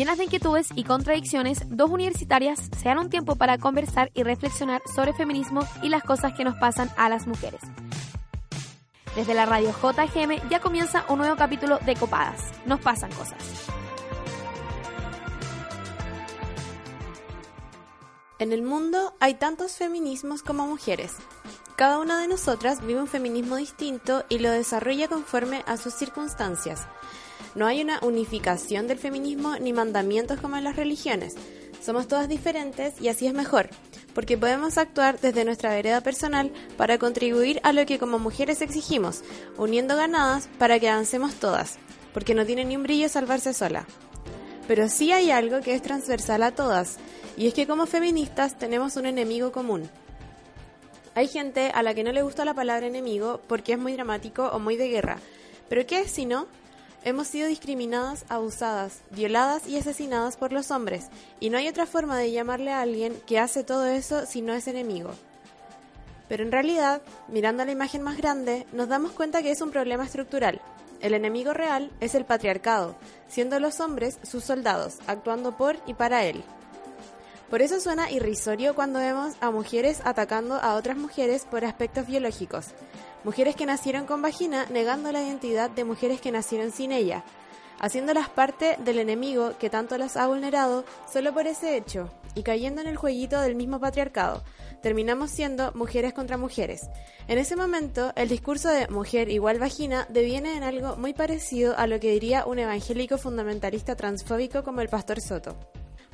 Llenas de inquietudes y contradicciones, dos universitarias se dan un tiempo para conversar y reflexionar sobre feminismo y las cosas que nos pasan a las mujeres. Desde la radio JGM ya comienza un nuevo capítulo de Copadas. Nos pasan cosas. En el mundo hay tantos feminismos como mujeres. Cada una de nosotras vive un feminismo distinto y lo desarrolla conforme a sus circunstancias. No hay una unificación del feminismo ni mandamientos como en las religiones. Somos todas diferentes y así es mejor, porque podemos actuar desde nuestra vereda personal para contribuir a lo que como mujeres exigimos, uniendo ganadas para que avancemos todas, porque no tiene ni un brillo salvarse sola. Pero sí hay algo que es transversal a todas, y es que como feministas tenemos un enemigo común. Hay gente a la que no le gusta la palabra enemigo porque es muy dramático o muy de guerra. Pero ¿qué es si no? Hemos sido discriminadas, abusadas, violadas y asesinadas por los hombres, y no hay otra forma de llamarle a alguien que hace todo eso si no es enemigo. Pero en realidad, mirando la imagen más grande, nos damos cuenta que es un problema estructural. El enemigo real es el patriarcado, siendo los hombres sus soldados, actuando por y para él. Por eso suena irrisorio cuando vemos a mujeres atacando a otras mujeres por aspectos biológicos, mujeres que nacieron con vagina negando la identidad de mujeres que nacieron sin ella, haciéndolas parte del enemigo que tanto las ha vulnerado solo por ese hecho, y cayendo en el jueguito del mismo patriarcado, terminamos siendo mujeres contra mujeres. En ese momento, el discurso de mujer igual vagina deviene en algo muy parecido a lo que diría un evangélico fundamentalista transfóbico como el pastor Soto.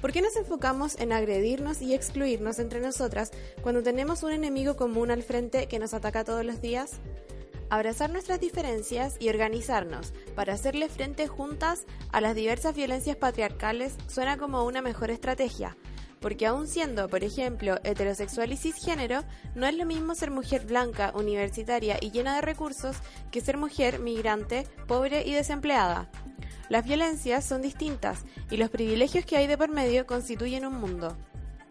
¿Por qué nos enfocamos en agredirnos y excluirnos entre nosotras cuando tenemos un enemigo común al frente que nos ataca todos los días? Abrazar nuestras diferencias y organizarnos para hacerle frente juntas a las diversas violencias patriarcales suena como una mejor estrategia, porque aún siendo, por ejemplo, heterosexual y cisgénero, no es lo mismo ser mujer blanca, universitaria y llena de recursos que ser mujer migrante, pobre y desempleada. Las violencias son distintas y los privilegios que hay de por medio constituyen un mundo.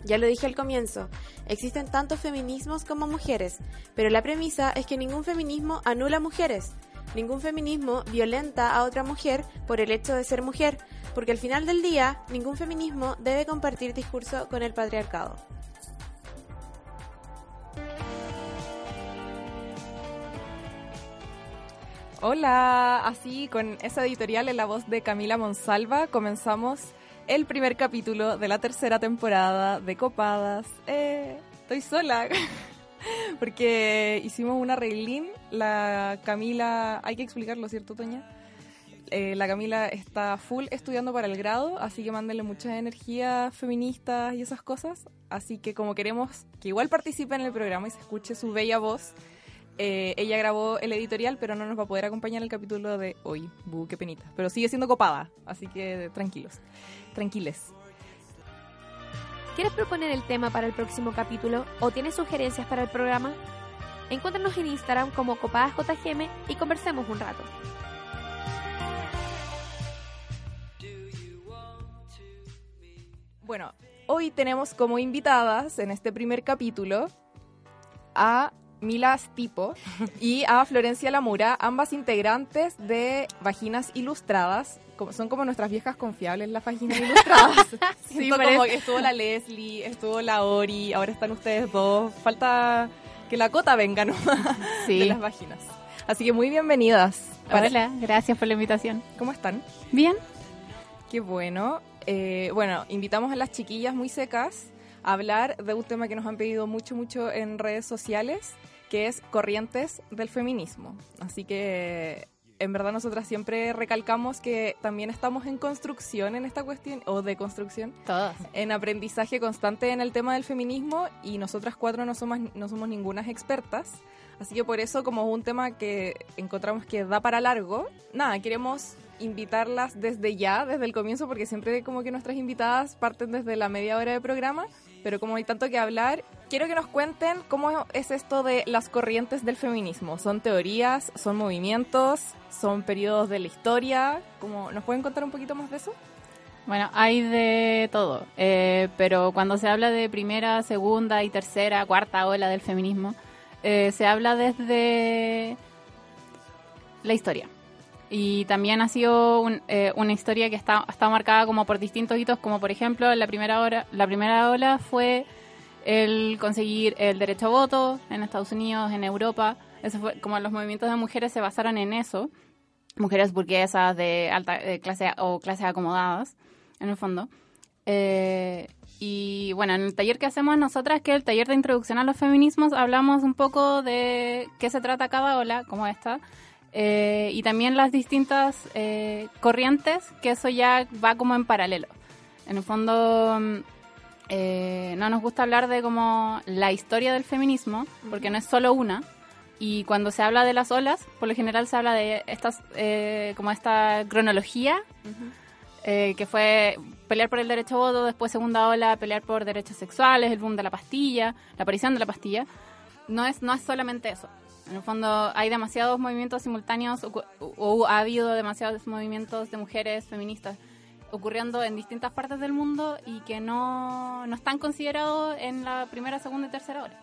Ya lo dije al comienzo, existen tantos feminismos como mujeres, pero la premisa es que ningún feminismo anula mujeres, ningún feminismo violenta a otra mujer por el hecho de ser mujer, porque al final del día ningún feminismo debe compartir discurso con el patriarcado. Hola, así con esa editorial en la voz de Camila Monsalva comenzamos el primer capítulo de la tercera temporada de Copadas. Eh, estoy sola porque hicimos una reglín. La Camila, hay que explicarlo, ¿cierto, Toña? Eh, la Camila está full estudiando para el grado, así que mándenle muchas energías feministas y esas cosas. Así que como queremos que igual participe en el programa y se escuche su bella voz, eh, ella grabó el editorial, pero no nos va a poder acompañar el capítulo de hoy. Buh, qué penita. Pero sigue siendo copada, así que tranquilos, tranquiles. ¿Quieres proponer el tema para el próximo capítulo o tienes sugerencias para el programa? Encuéntranos en Instagram como copadasjgm y conversemos un rato. Bueno, hoy tenemos como invitadas en este primer capítulo a Mila Stipo y a Florencia Lamura, ambas integrantes de Vaginas Ilustradas. Como, son como nuestras viejas confiables las Vaginas Ilustradas. sí, como que estuvo la Leslie, estuvo la Ori, ahora están ustedes dos. Falta que la cota venga ¿no? de las vaginas. Así que muy bienvenidas. Hola, gracias por la invitación. ¿Cómo están? Bien. Qué bueno. Eh, bueno, invitamos a las chiquillas muy secas a hablar de un tema que nos han pedido mucho, mucho en redes sociales, que es corrientes del feminismo. Así que en verdad nosotras siempre recalcamos que también estamos en construcción en esta cuestión, o de construcción. Todas. En aprendizaje constante en el tema del feminismo y nosotras cuatro no somos, no somos ninguna expertas. Así que por eso, como un tema que encontramos que da para largo, nada, queremos invitarlas desde ya, desde el comienzo, porque siempre como que nuestras invitadas parten desde la media hora de programa, pero como hay tanto que hablar, quiero que nos cuenten cómo es esto de las corrientes del feminismo. ¿Son teorías? ¿Son movimientos? ¿Son periodos de la historia? ¿Cómo, ¿Nos pueden contar un poquito más de eso? Bueno, hay de todo, eh, pero cuando se habla de primera, segunda y tercera, cuarta ola del feminismo, eh, se habla desde la historia. Y también ha sido un- eh, una historia que está, está marcada como por distintos hitos, como por ejemplo la primera, hora, la primera ola fue el conseguir el derecho a voto en Estados Unidos, en Europa. Eso fue como los movimientos de mujeres se basaron en eso. Mujeres burguesas de alta clase o clases acomodadas, en el fondo. Eh, y bueno, en el taller que hacemos nosotras, que es el taller de introducción a los feminismos, hablamos un poco de qué se trata cada ola, como esta, eh, y también las distintas eh, corrientes, que eso ya va como en paralelo. En el fondo, mm, eh, no nos gusta hablar de como la historia del feminismo, porque no es solo una. Y cuando se habla de las olas, por lo general se habla de estas, eh, como esta cronología, eh, que fue pelear por el derecho a voto, después segunda ola, pelear por derechos sexuales, el boom de la pastilla, la aparición de la pastilla. No es, no es solamente eso. En el fondo hay demasiados movimientos simultáneos o, o ha habido demasiados movimientos de mujeres feministas ocurriendo en distintas partes del mundo y que no, no están considerados en la primera, segunda y tercera hora.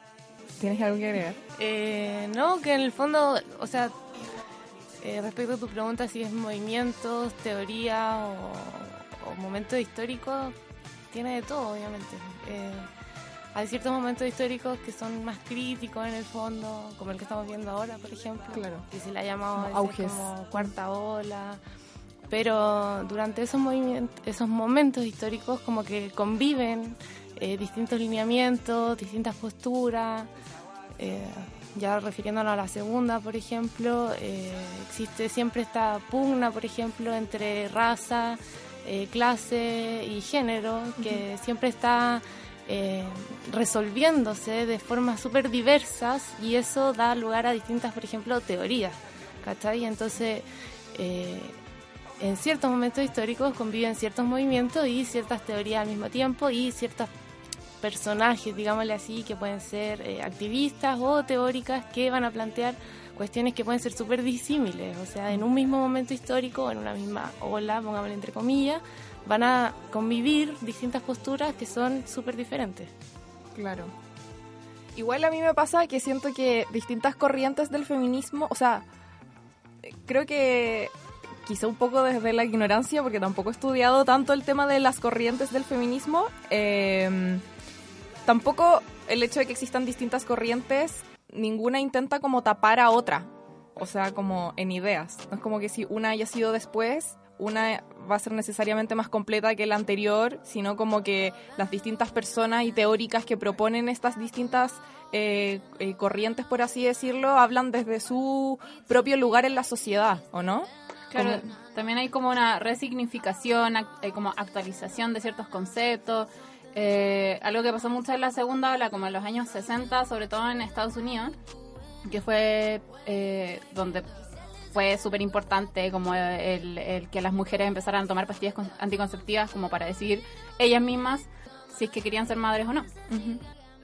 ¿Tienes algo que agregar? Eh, no, que en el fondo, o sea, eh, respecto a tu pregunta si es movimientos, teoría o, o momentos históricos, tiene de todo, obviamente. Eh, hay ciertos momentos históricos que son más críticos en el fondo, como el que estamos viendo ahora, por ejemplo. Claro. Que se le ha llamado Como auges. cuarta ola. Pero durante esos movimientos, esos momentos históricos como que conviven eh, distintos lineamientos, distintas posturas. Eh, ya refiriéndonos a la segunda, por ejemplo, eh, existe siempre esta pugna, por ejemplo, entre raza, clase y género, que siempre está eh, resolviéndose de formas súper diversas y eso da lugar a distintas, por ejemplo, teorías, ¿cachai? Entonces, eh, en ciertos momentos históricos conviven ciertos movimientos y ciertas teorías al mismo tiempo y ciertos personajes, digámosle así, que pueden ser eh, activistas o teóricas que van a plantear cuestiones que pueden ser súper disímiles, o sea, en un mismo momento histórico, en una misma ola, pongámosle entre comillas, van a convivir distintas posturas que son súper diferentes. Claro. Igual a mí me pasa que siento que distintas corrientes del feminismo, o sea, creo que quizá un poco desde la ignorancia, porque tampoco he estudiado tanto el tema de las corrientes del feminismo, eh, tampoco el hecho de que existan distintas corrientes, ninguna intenta como tapar a otra, o sea, como en ideas. No es como que si una haya sido después, una va a ser necesariamente más completa que la anterior, sino como que las distintas personas y teóricas que proponen estas distintas eh, eh, corrientes, por así decirlo, hablan desde su propio lugar en la sociedad, ¿o no? Claro, Como- también hay como una resignificación, ac- hay como actualización de ciertos conceptos. Eh, algo que pasó mucho en la segunda ola, como en los años 60, sobre todo en Estados Unidos, que fue donde fue súper importante como el, el que las mujeres empezaran a tomar pastillas con- anticonceptivas como para decidir ellas mismas si es que querían ser madres o no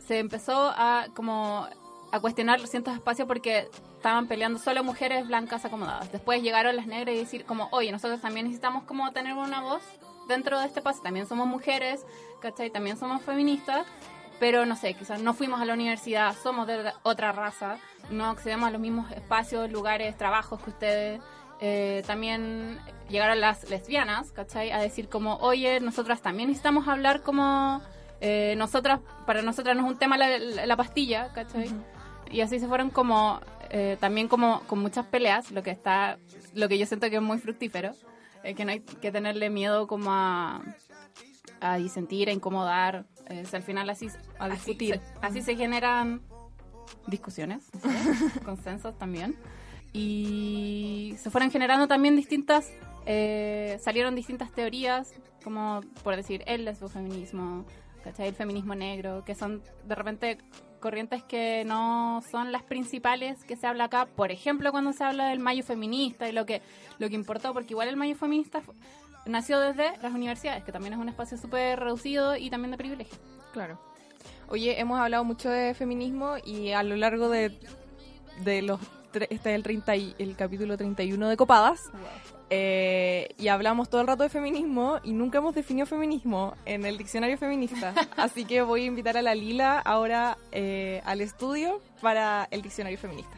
se empezó a como a cuestionar ciertos espacios porque estaban peleando solo mujeres blancas acomodadas. Después llegaron las negras y decir como, oye, nosotros también necesitamos como tener una voz dentro de este espacio. También somos mujeres, ¿cachai? También somos feministas, pero no sé, quizás no fuimos a la universidad, somos de otra raza, no accedemos a los mismos espacios, lugares, trabajos que ustedes. Eh, también llegaron las lesbianas, ¿cachai? A decir como, oye, nosotras también necesitamos hablar como... eh, nosotras, para nosotras no es un tema la, la- la pastilla, ¿cachai? Y así se fueron como, eh, también como con muchas peleas, lo que está, lo que yo siento que es muy fructífero, eh, que no hay que tenerle miedo como a, a disentir, a incomodar, eh, si al final así, A así discutir. se- Así se generan discusiones, ¿sí? consensos también. Y se fueron generando también distintas, eh, salieron distintas teorías, como por decir el lesbofeminismo, ¿cachai? el feminismo negro, que son de repente corrientes que no son las principales que se habla acá. Por ejemplo, cuando se habla del mayo feminista y lo que, lo que importó, porque igual el mayo feminista nació desde las universidades, que también es un espacio súper reducido y también de privilegio. Claro. Oye, hemos hablado mucho de feminismo y a lo largo de, de los... Este es el, 30 y- el capítulo 31 de Copadas. eh, y hablamos todo el rato de feminismo y nunca hemos definido feminismo en el diccionario feminista. Así que voy a invitar a la Lila ahora eh, al estudio para el diccionario feminista.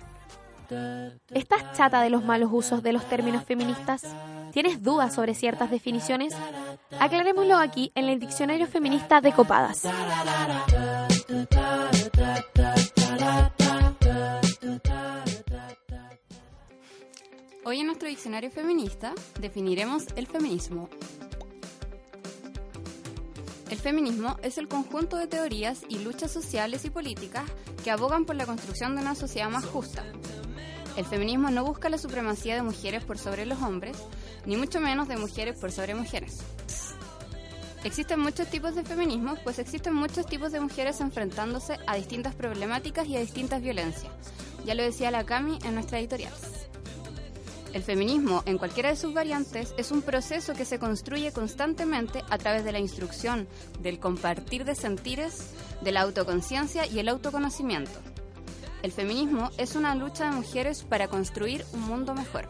¿Estás chata de los malos usos de los términos feministas? ¿Tienes dudas sobre ciertas definiciones? Aclarémoslo aquí en el Diccionario Feminista de Copadas. Hoy en nuestro diccionario feminista definiremos el feminismo. El feminismo es el conjunto de teorías y luchas sociales y políticas que abogan por la construcción de una sociedad más justa. El feminismo no busca la supremacía de mujeres por sobre los hombres, ni mucho menos de mujeres por sobre mujeres. Existen muchos tipos de feminismo, pues existen muchos tipos de mujeres enfrentándose a distintas problemáticas y a distintas violencias. Ya lo decía la Cami en nuestra editorial. El feminismo, en cualquiera de sus variantes, es un proceso que se construye constantemente a través de la instrucción, del compartir de sentires, de la autoconciencia y el autoconocimiento. El feminismo es una lucha de mujeres para construir un mundo mejor.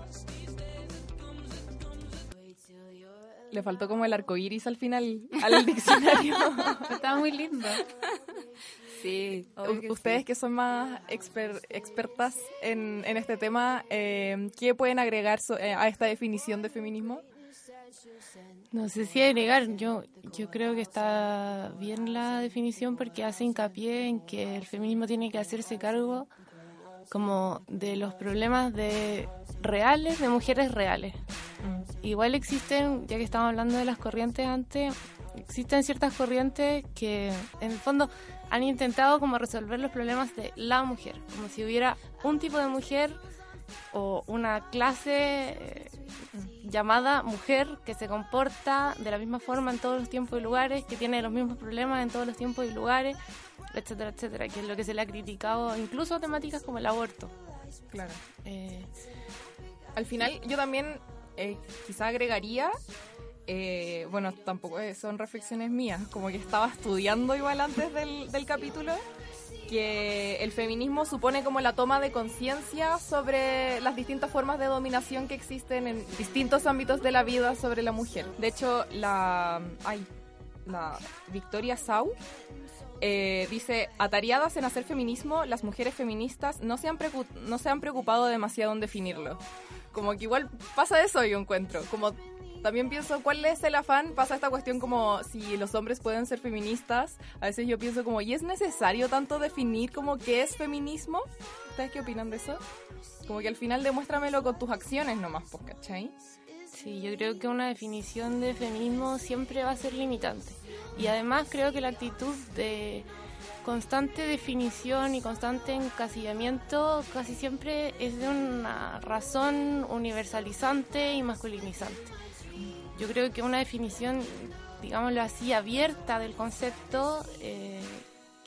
Le faltó como el arco iris al final al diccionario. Estaba muy lindo. Sí. U- Ustedes que son más exper- expertas en, en este tema, eh, ¿qué pueden agregar so- eh, a esta definición de feminismo? No sé si agregar, yo, yo creo que está bien la definición porque hace hincapié en que el feminismo tiene que hacerse cargo como de los problemas de reales, de mujeres reales. Igual existen, ya que estamos hablando de las corrientes antes, existen ciertas corrientes que en el fondo han intentado como resolver los problemas de la mujer, como si hubiera un tipo de mujer o una clase eh, llamada mujer que se comporta de la misma forma en todos los tiempos y lugares, que tiene los mismos problemas en todos los tiempos y lugares, etcétera, etcétera, que es lo que se le ha criticado incluso temáticas como el aborto. Claro. Eh, Al final, yo también eh, quizá agregaría, eh, bueno, tampoco eh, son reflexiones mías, como que estaba estudiando igual antes del, del capítulo, que el feminismo supone como la toma de conciencia sobre las distintas formas de dominación que existen en distintos ámbitos de la vida sobre la mujer. De hecho, la, ay, la Victoria Sau eh, dice, atareadas en hacer feminismo, las mujeres feministas no se, han no se han preocupado demasiado en definirlo. Como que igual pasa eso yo encuentro. Como también pienso, ¿cuál es el afán? Pasa esta cuestión como si los hombres pueden ser feministas. A veces yo pienso como, ¿y es necesario tanto definir como qué es feminismo? ¿Ustedes qué opinan de eso? Como que al final demuéstramelo con tus acciones nomás, pues, ¿cachai? Sí, yo creo que una definición de feminismo siempre va a ser limitante. Y además creo que la actitud de constante definición y constante encasillamiento casi siempre es de una razón universalizante y masculinizante. Yo creo que una definición, digámoslo así, abierta del concepto, eh,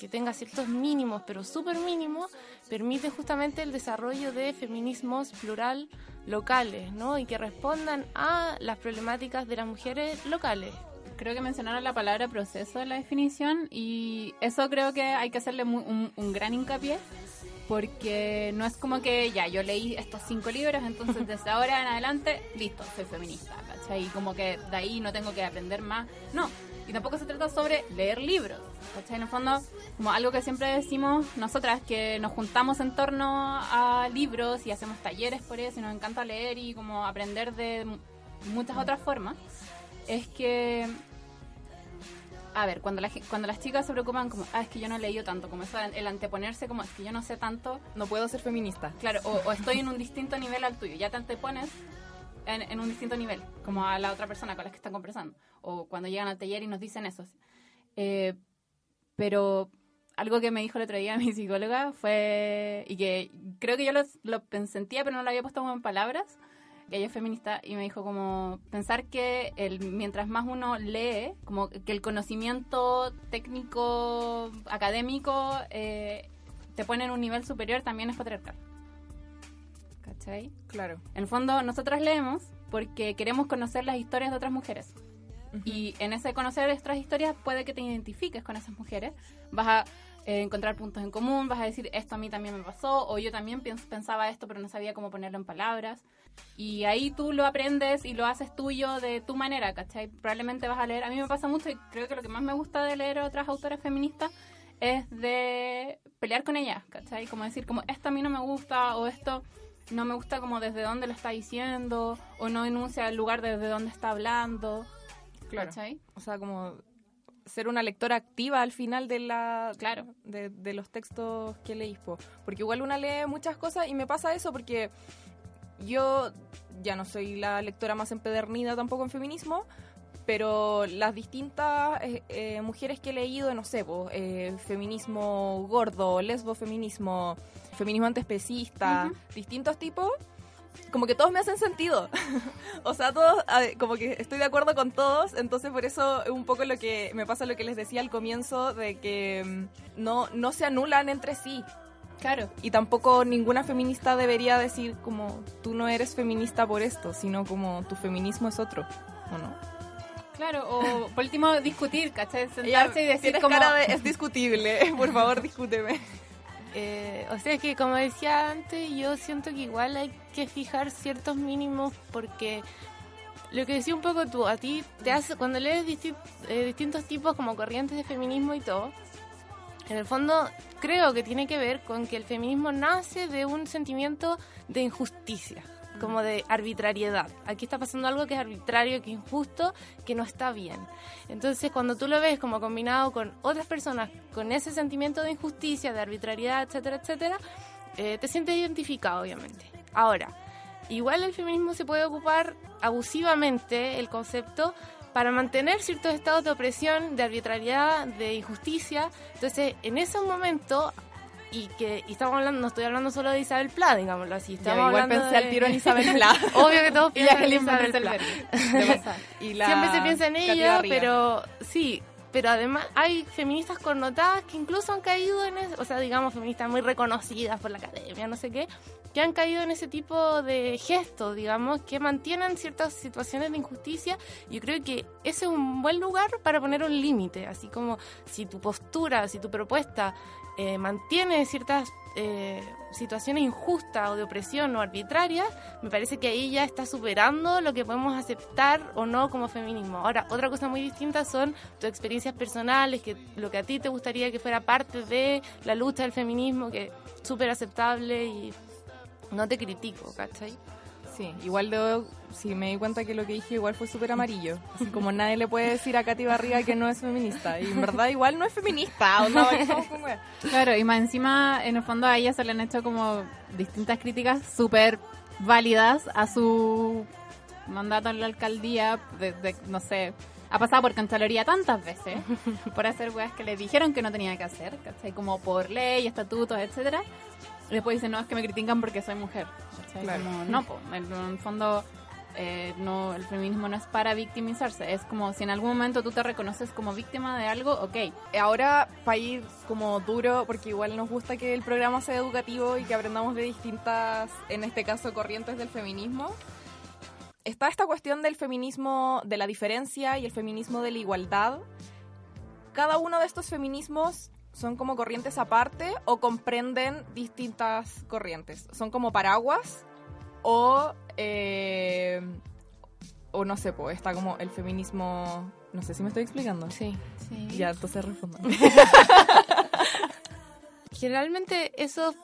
que tenga ciertos mínimos, pero súper mínimos, permite justamente el desarrollo de feminismos plural locales, ¿no? Y que respondan a las problemáticas de las mujeres locales. Creo que mencionaron la palabra proceso en la definición y eso creo que hay que hacerle mu- un, un gran hincapié porque no es como que ya yo leí estos cinco libros, entonces desde ahora en adelante, listo, soy feminista, ¿cachai? Y como que de ahí no tengo que aprender más. No, y tampoco se trata sobre leer libros, ¿cachai? En el fondo, como algo que siempre decimos nosotras, que nos juntamos en torno a libros y hacemos talleres por eso y nos encanta leer y como aprender de muchas otras formas, es que a ver, cuando, la cuando las chicas se preocupan como, ah, es que yo no he leído tanto, como eso, el anteponerse como, es que yo no sé tanto, No puedo ser feminista. claro, o, o estoy en un distinto nivel al tuyo, ya te antepones en, en un distinto nivel, como a la otra persona con la que están conversando, o cuando llegan al taller y nos dicen eso. Eh, pero algo que me dijo el otro día mi psicóloga fue, y que creo que yo lo, lo sentía, pero no lo había puesto como en palabras, que ella es feminista, y me dijo como pensar que el, mientras más uno lee, como que el conocimiento técnico, académico, eh, te pone en un nivel superior, también es patriarcal. ¿Cachai? Claro. En el fondo, nosotras leemos porque queremos conocer las historias de otras mujeres. Y en ese conocer otras historias puede que te identifiques con esas mujeres. Vas a eh, encontrar puntos en común, vas a decir, esto a mí también me pasó, o yo también pensaba esto, pero no sabía cómo ponerlo en palabras. Y ahí tú lo aprendes y lo haces tuyo de tu manera, ¿cachai? Probablemente vas a leer, a mí me pasa mucho y creo que lo que más me gusta de leer a otras autoras feministas es de pelear con ella, ¿cachai? Como decir, como esto a mí no me gusta o esto no me gusta como desde dónde lo está diciendo o no enuncia el lugar desde donde está hablando. Claro. ¿Cachai? O sea, como ser una lectora activa al final de la Claro. de, de los textos que leís, po. porque igual una lee muchas cosas y me pasa eso porque yo ya no soy la lectora más empedernida tampoco en feminismo, pero las distintas eh, eh, mujeres que he leído, no sé, po, eh, feminismo gordo, lesbofeminismo, feminismo antiespecista, distintos tipos, como que todos me hacen sentido. o sea, todos, como que estoy de acuerdo con todos, entonces por eso es un poco lo que me pasa lo que les decía al comienzo, de que mm, no, no se anulan entre sí. Claro. Y tampoco ninguna feminista debería decir como tú no eres feminista por esto, sino como tu feminismo es otro, ¿o no? Claro, o por último discutir, ¿cachai? Sentarse y decir como... cara de, es discutible, por favor discúteme. Eh, o sea que como decía antes, yo siento que igual hay que fijar ciertos mínimos porque lo que decía un poco tú, a ti te hace, cuando lees eh, distintos tipos como corrientes de feminismo y todo, en el fondo creo que tiene que ver con que el feminismo nace de un sentimiento de injusticia, como de arbitrariedad. Aquí está pasando algo que es arbitrario, que es injusto, que no está bien. Entonces, cuando tú lo ves como combinado con otras personas con ese sentimiento de injusticia, de arbitrariedad, etcétera, etcétera, eh, te sientes identificado, obviamente. Ahora, igual el feminismo se puede ocupar abusivamente el concepto para mantener ciertos estados de opresión, de arbitrariedad, de injusticia. Entonces, en ese momento, y que y estamos hablando, no estoy hablando solo de Isabel Pla, digámoslo así. Ya, Estamos igual hablando pensé de- al tiro en Isabel Pla. Obvio que todos piensan en Isabel Pla. Y la Siempre se piensa en ella, pero sí, pero además hay feministas connotadas que incluso han caído en eso, o sea, digamos feministas muy reconocidas por la academia, no sé qué, que han caído en ese tipo de gestos, digamos, que mantienen ciertas situaciones de injusticia. Yo creo que ese es un buen lugar para poner un límite, así como si tu postura, si tu propuesta eh, mantiene ciertas eh, situaciones injustas o de opresión o arbitrarias, me parece que ahí ya está superando lo que podemos aceptar o no como feminismo. Ahora, otra cosa muy distinta son tus experiencias personales, que lo que a ti te gustaría que fuera parte de la lucha del feminismo, que es súper aceptable y no te critico, ¿cachai? Sí, igual debo, sí me di cuenta que lo que dije igual fue súper amarillo. Así como nadie le puede decir a Katy Barriga que no es feminista. Y en verdad igual no es feminista. O wea. Claro, y más encima, en el fondo a ella se le han hecho como distintas críticas súper válidas a su mandato en la alcaldía, desde, no sé, ha pasado por Contraloría tantas veces, por hacer weas que le dijeron que no tenía que hacer, ¿cachai? Como por ley, estatutos, etcétera. Después dicen, no, es que me critican porque soy mujer. ¿Cachai? Claro. Como, no, po, en, el fondo... eh, no, el feminismo no es para victimizarse, es como si en algún momento tú te reconoces como víctima de algo, ok, Ahora, para ir como duro, porque igual nos gusta que el programa sea educativo y que aprendamos de distintas, en este caso, corrientes del feminismo. Está esta cuestión del feminismo de la diferencia y el feminismo de la igualdad. Cada uno de estos feminismos son como corrientes aparte o comprenden distintas corrientes. Son como paraguas o, eh, o no sé, pues está como el feminismo... No sé si me estoy explicando. Sí. Ya, entonces respondo. Generalmente esos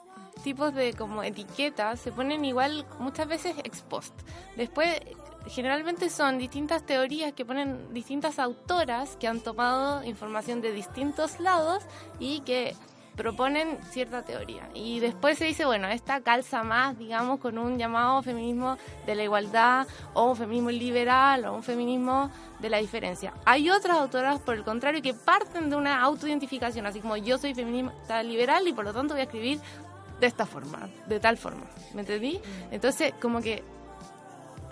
tipos de como etiquetas se ponen igual muchas veces ex post. Después generalmente son distintas teorías que ponen distintas autoras que han tomado información de distintos lados y que proponen cierta teoría. Y después se dice, bueno, esta calza más, digamos, con un llamado feminismo de la igualdad o un feminismo liberal o un feminismo de la diferencia. Hay otras autoras, por el contrario, que parten de una autoidentificación, así como yo soy feminista liberal y por lo tanto voy a escribir de esta forma, de tal forma. ¿Me entendí? Entonces, como que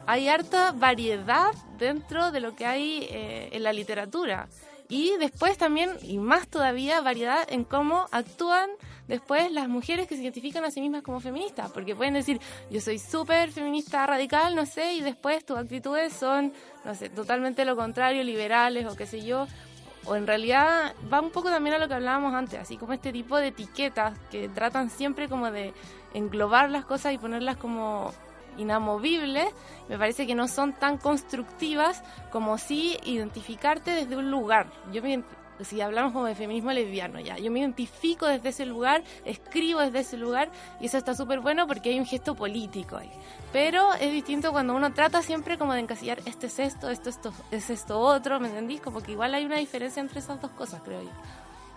hay harta variedad dentro de lo que hay eh, en la literatura. Y después también, y más todavía, variedad en cómo actúan después las mujeres que se identifican a sí mismas como feministas. Porque pueden decir, yo soy súper feminista radical, no sé, y después tus actitudes son, no sé, totalmente lo contrario, liberales o qué sé yo. O en realidad va un poco también a lo que hablábamos antes, así como este tipo de etiquetas que tratan siempre como de englobar las cosas y ponerlas como inamovibles, me parece que no son tan constructivas como si identificarte desde un lugar. Yo me, si hablamos como de feminismo lesbiano, ya, yo me identifico desde ese lugar, escribo desde ese lugar y eso está súper bueno porque hay un gesto político ahí. Pero es distinto cuando uno trata siempre como de encasillar, este es esto, esto, esto es esto otro, ¿me entendís? Como que igual hay una diferencia entre esas dos cosas, creo yo.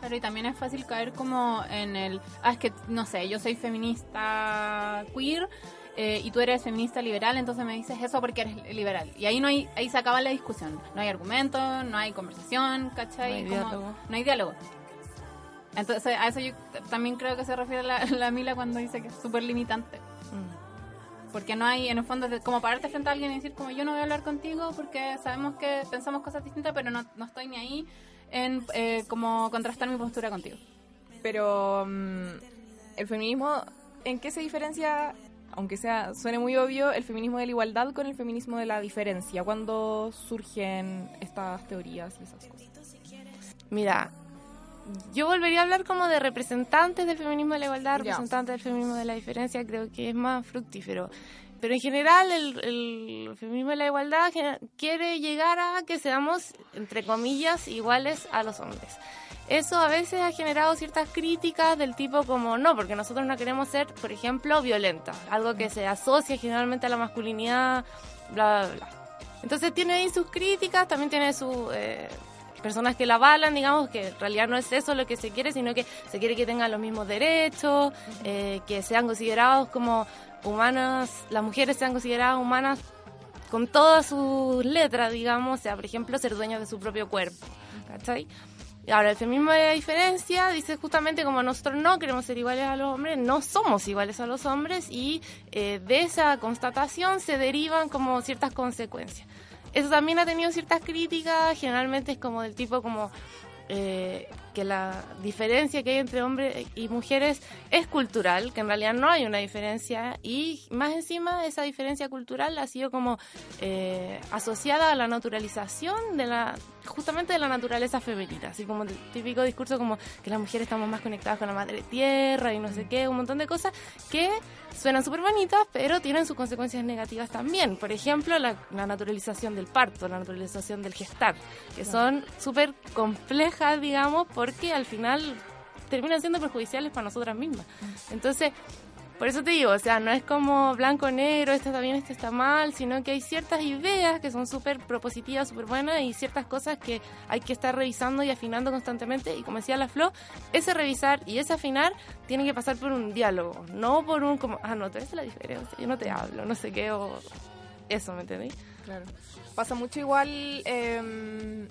Pero y también es fácil caer como en el, ah, es que, no sé, yo soy feminista queer eh, y tú eres feminista liberal, entonces me dices eso porque eres liberal. Y ahí no hay, ahí se acaba la discusión. No hay argumento, no hay conversación, ¿cachai? No hay diálogo. No hay diálogo. Entonces, a eso yo también creo que se refiere la, la Mila cuando dice que es súper limitante. Mm. Porque no hay, en el fondo, como pararte frente a alguien y decir, como yo no voy a hablar contigo porque sabemos que pensamos cosas distintas, pero no, no estoy ni ahí en eh, como contrastar mi postura contigo. Pero mm, el feminismo, ¿en qué se diferencia, aunque sea suene muy obvio, el feminismo de la igualdad con el feminismo de la diferencia? ¿Cuándo surgen estas teorías y esas cosas? Mira, yo volvería a hablar como de representantes del feminismo de la igualdad, representantes del feminismo de la diferencia, creo que es más fructífero. Pero en general el, el feminismo de la igualdad quiere llegar a que seamos, entre comillas, iguales a los hombres. Eso a veces ha generado ciertas críticas del tipo como, no, porque nosotros no queremos ser, por ejemplo, violentas, algo que se asocia generalmente a la masculinidad, bla, bla, bla. Entonces tiene ahí sus críticas, también tiene sus eh, personas que la avalan, digamos, que en realidad no es eso lo que se quiere, sino que se quiere que tengan los mismos derechos, eh, que sean considerados como humanas, las mujeres sean consideradas humanas con todas sus letras, digamos, o sea, por ejemplo, ser dueños de su propio cuerpo, ¿cachai? Ahora, el feminismo de la diferencia dice justamente como nosotros no queremos ser iguales a los hombres, no somos iguales a los hombres y eh, de esa constatación se derivan como ciertas consecuencias. Eso también ha tenido ciertas críticas, generalmente es como del tipo como eh, que la diferencia que hay entre hombres y mujeres es cultural, que en realidad no hay una diferencia y más encima esa diferencia cultural ha sido como eh, asociada a la naturalización de la justamente de la naturaleza femenina, así como el típico discurso como que las mujeres estamos más conectadas con la madre tierra y no sé qué, un montón de cosas que suenan súper bonitas, pero tienen sus consecuencias negativas también. Por ejemplo, la, la naturalización del parto, la naturalización del gestar, que son súper complejas, digamos, porque al final terminan siendo perjudiciales para nosotras mismas. Entonces, por eso te digo, o sea, no es como blanco negro, esto está bien, esto está mal, sino que hay ciertas ideas que son súper propositivas, súper buenas y ciertas cosas que hay que estar revisando y afinando constantemente. Y como decía la Flo, ese revisar y ese afinar tiene que pasar por un diálogo, no por un como, ah, no, tú eres la diferencia, yo no te hablo, no sé qué, o eso, ¿me entendéis? Claro. Pasa mucho igual, em,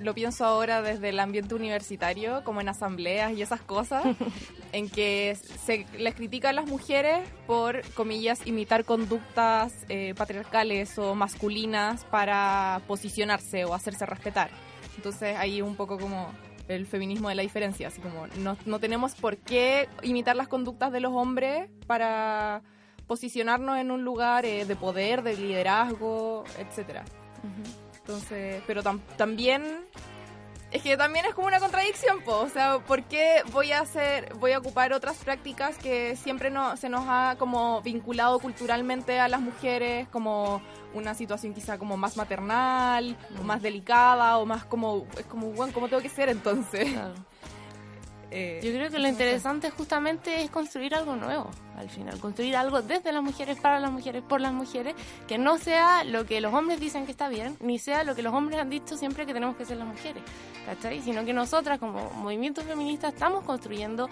lo pienso ahora desde el ambiente universitario, como en asambleas y esas cosas, en que se les critica a las mujeres por, comillas, imitar conductas eh, patriarcales o masculinas para posicionarse o hacerse respetar. Entonces ahí un poco como el feminismo de la diferencia, así como no, no tenemos por qué imitar las conductas de los hombres para posicionarnos en un lugar eh, de poder, de liderazgo, etcétera. Entonces, pero tam- también es que también es como una contradicción, po. o sea, ¿por qué voy a hacer, voy a ocupar otras prácticas que siempre no, se nos ha como vinculado culturalmente a las mujeres, como una situación quizá como más maternal, o más delicada, o más como, es como, bueno, ¿cómo tengo que ser entonces? Claro. Eh, Yo creo que lo interesante justamente es construir algo nuevo al final, construir algo desde las mujeres, para las mujeres, por las mujeres, que no sea lo que los hombres dicen que está bien, ni sea lo que los hombres han dicho siempre que tenemos que ser las mujeres, ¿cachai? Sino que nosotras como movimiento feminista estamos construyendo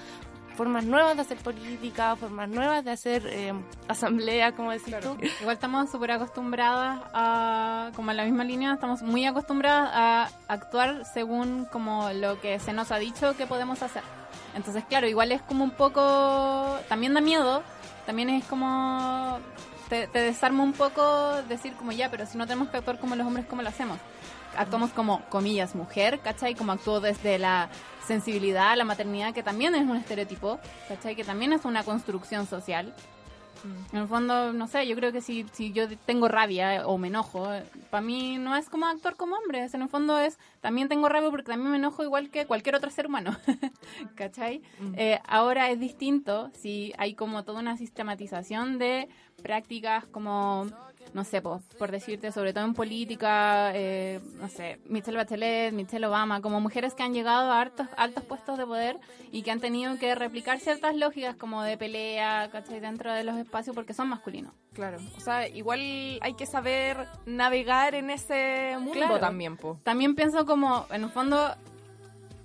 formas nuevas de hacer política, formas nuevas de hacer eh, asamblea, como decís Claro. tú. Igual estamos súper acostumbradas a, como en la misma línea, estamos muy acostumbradas a actuar según como lo que se nos ha dicho que podemos hacer. Entonces, claro, igual es como un poco, también da miedo, también es como, te, te desarma un poco decir como ya, pero si no tenemos que actuar como los hombres, ¿cómo lo hacemos? Actuamos como, comillas, mujer, ¿cachai? Como actúo desde la sensibilidad, la maternidad, que también es un estereotipo, ¿cachai? Que también es una construcción social. En el fondo, no sé, yo creo que si, si yo tengo rabia o me enojo, para mí no es como actuar como hombre, en el fondo es, también tengo rabia porque también me enojo igual que cualquier otro ser humano, ¿cachai? Eh, ahora es distinto si hay como toda una sistematización de prácticas como no sé, por, por decirte, sobre todo en política, eh, no sé, Michelle Bachelet, Michelle Obama, como mujeres que han llegado a altos, altos puestos de poder y que han tenido que replicar ciertas lógicas como de pelea, ¿cachai? Dentro de los espacios porque son masculinos. Claro, o sea, igual hay que saber navegar en ese mundo Claro. también, po. También pienso como, en el fondo,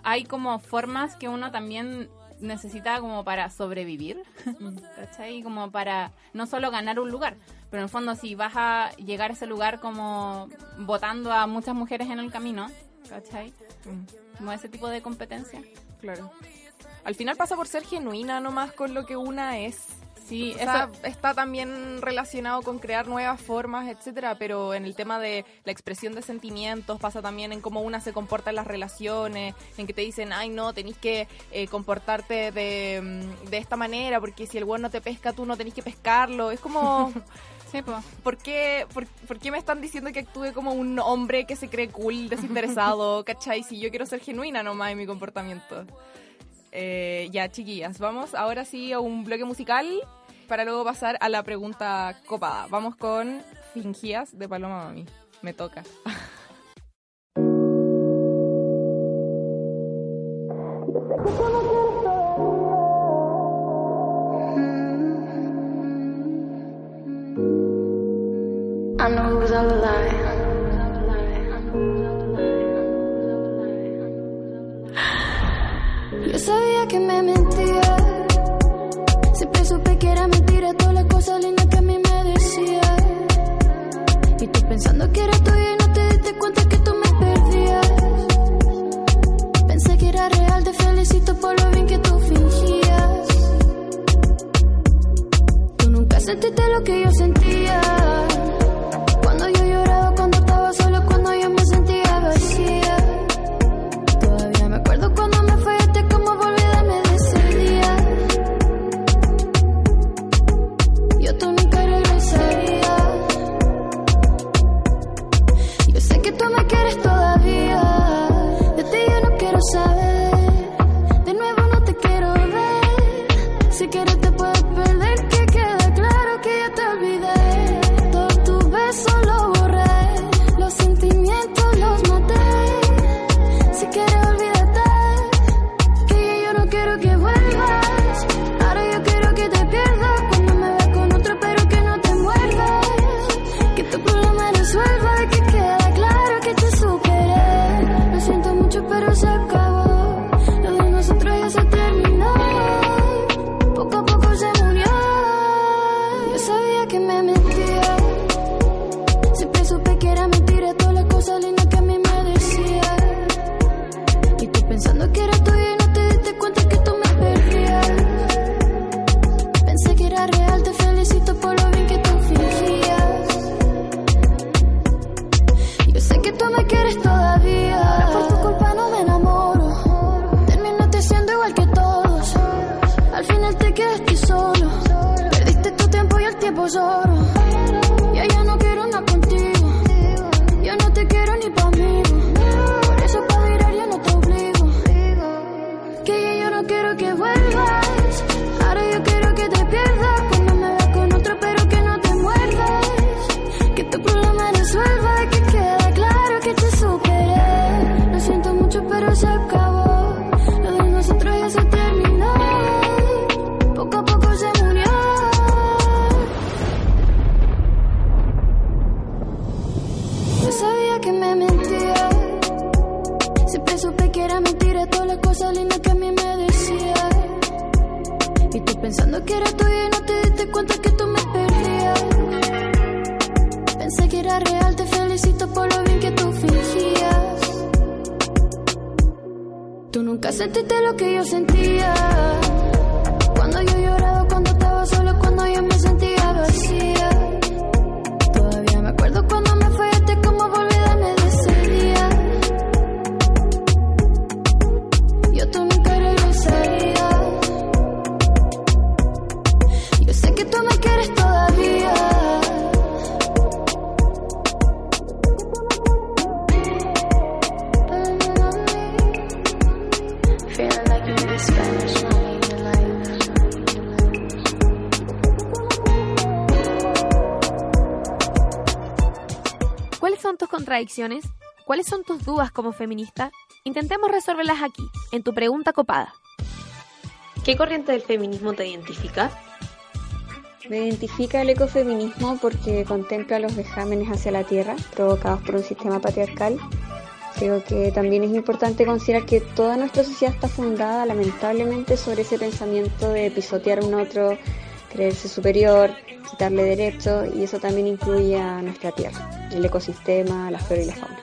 hay como formas que uno también necesita como para sobrevivir, ¿cachai? Como para no solo ganar un lugar, pero en el fondo si vas a llegar a ese lugar como votando a muchas mujeres en el camino, ¿cachai? Mm, Como ese tipo de competencia. claro. Al final pasa por ser genuina nomás con lo que una es. Sí, O eso, está también relacionado con crear nuevas formas, etcétera, pero en el tema de la expresión de sentimientos pasa también en cómo una se comporta en las relaciones, en que te dicen, ay no, tenés que eh, comportarte de, mm, de esta manera, porque si el güey no te pesca, tú no tenés que pescarlo. Es como, sí, po. ¿por qué, por, por qué me están diciendo que actúe como un hombre que se cree cool, desinteresado, cachai? Si yo quiero ser genuina nomás en mi comportamiento. Eh, ya, chiquillas, vamos ahora sí a un bloque musical para luego pasar a la pregunta copada. Vamos con Fingías de Paloma Mami. Me toca. I know. Sabía que me mentía. Siempre supe que era mentira todas las cosas lindas que a mí me decía. Y tú pensando que era tuyo y no te diste cuenta que tú me perdías. Pensé que era real, te felicito por lo bien que tú fingías. Tú nunca sentiste lo que yo sentía. Tú nunca sentiste lo que yo sentía. Contradicciones? ¿Cuáles son tus dudas como feminista? Intentemos resolverlas aquí, en tu pregunta copada. ¿Qué corriente del feminismo te identifica? Me identifica el ecofeminismo porque contempla los vejámenes hacia la tierra provocados por un sistema patriarcal. Creo que también es importante considerar que toda nuestra sociedad está fundada lamentablemente sobre ese pensamiento de pisotear a un otro, creerse superior, quitarle derechos y eso también incluye a nuestra tierra, el ecosistema, la flora y la fauna.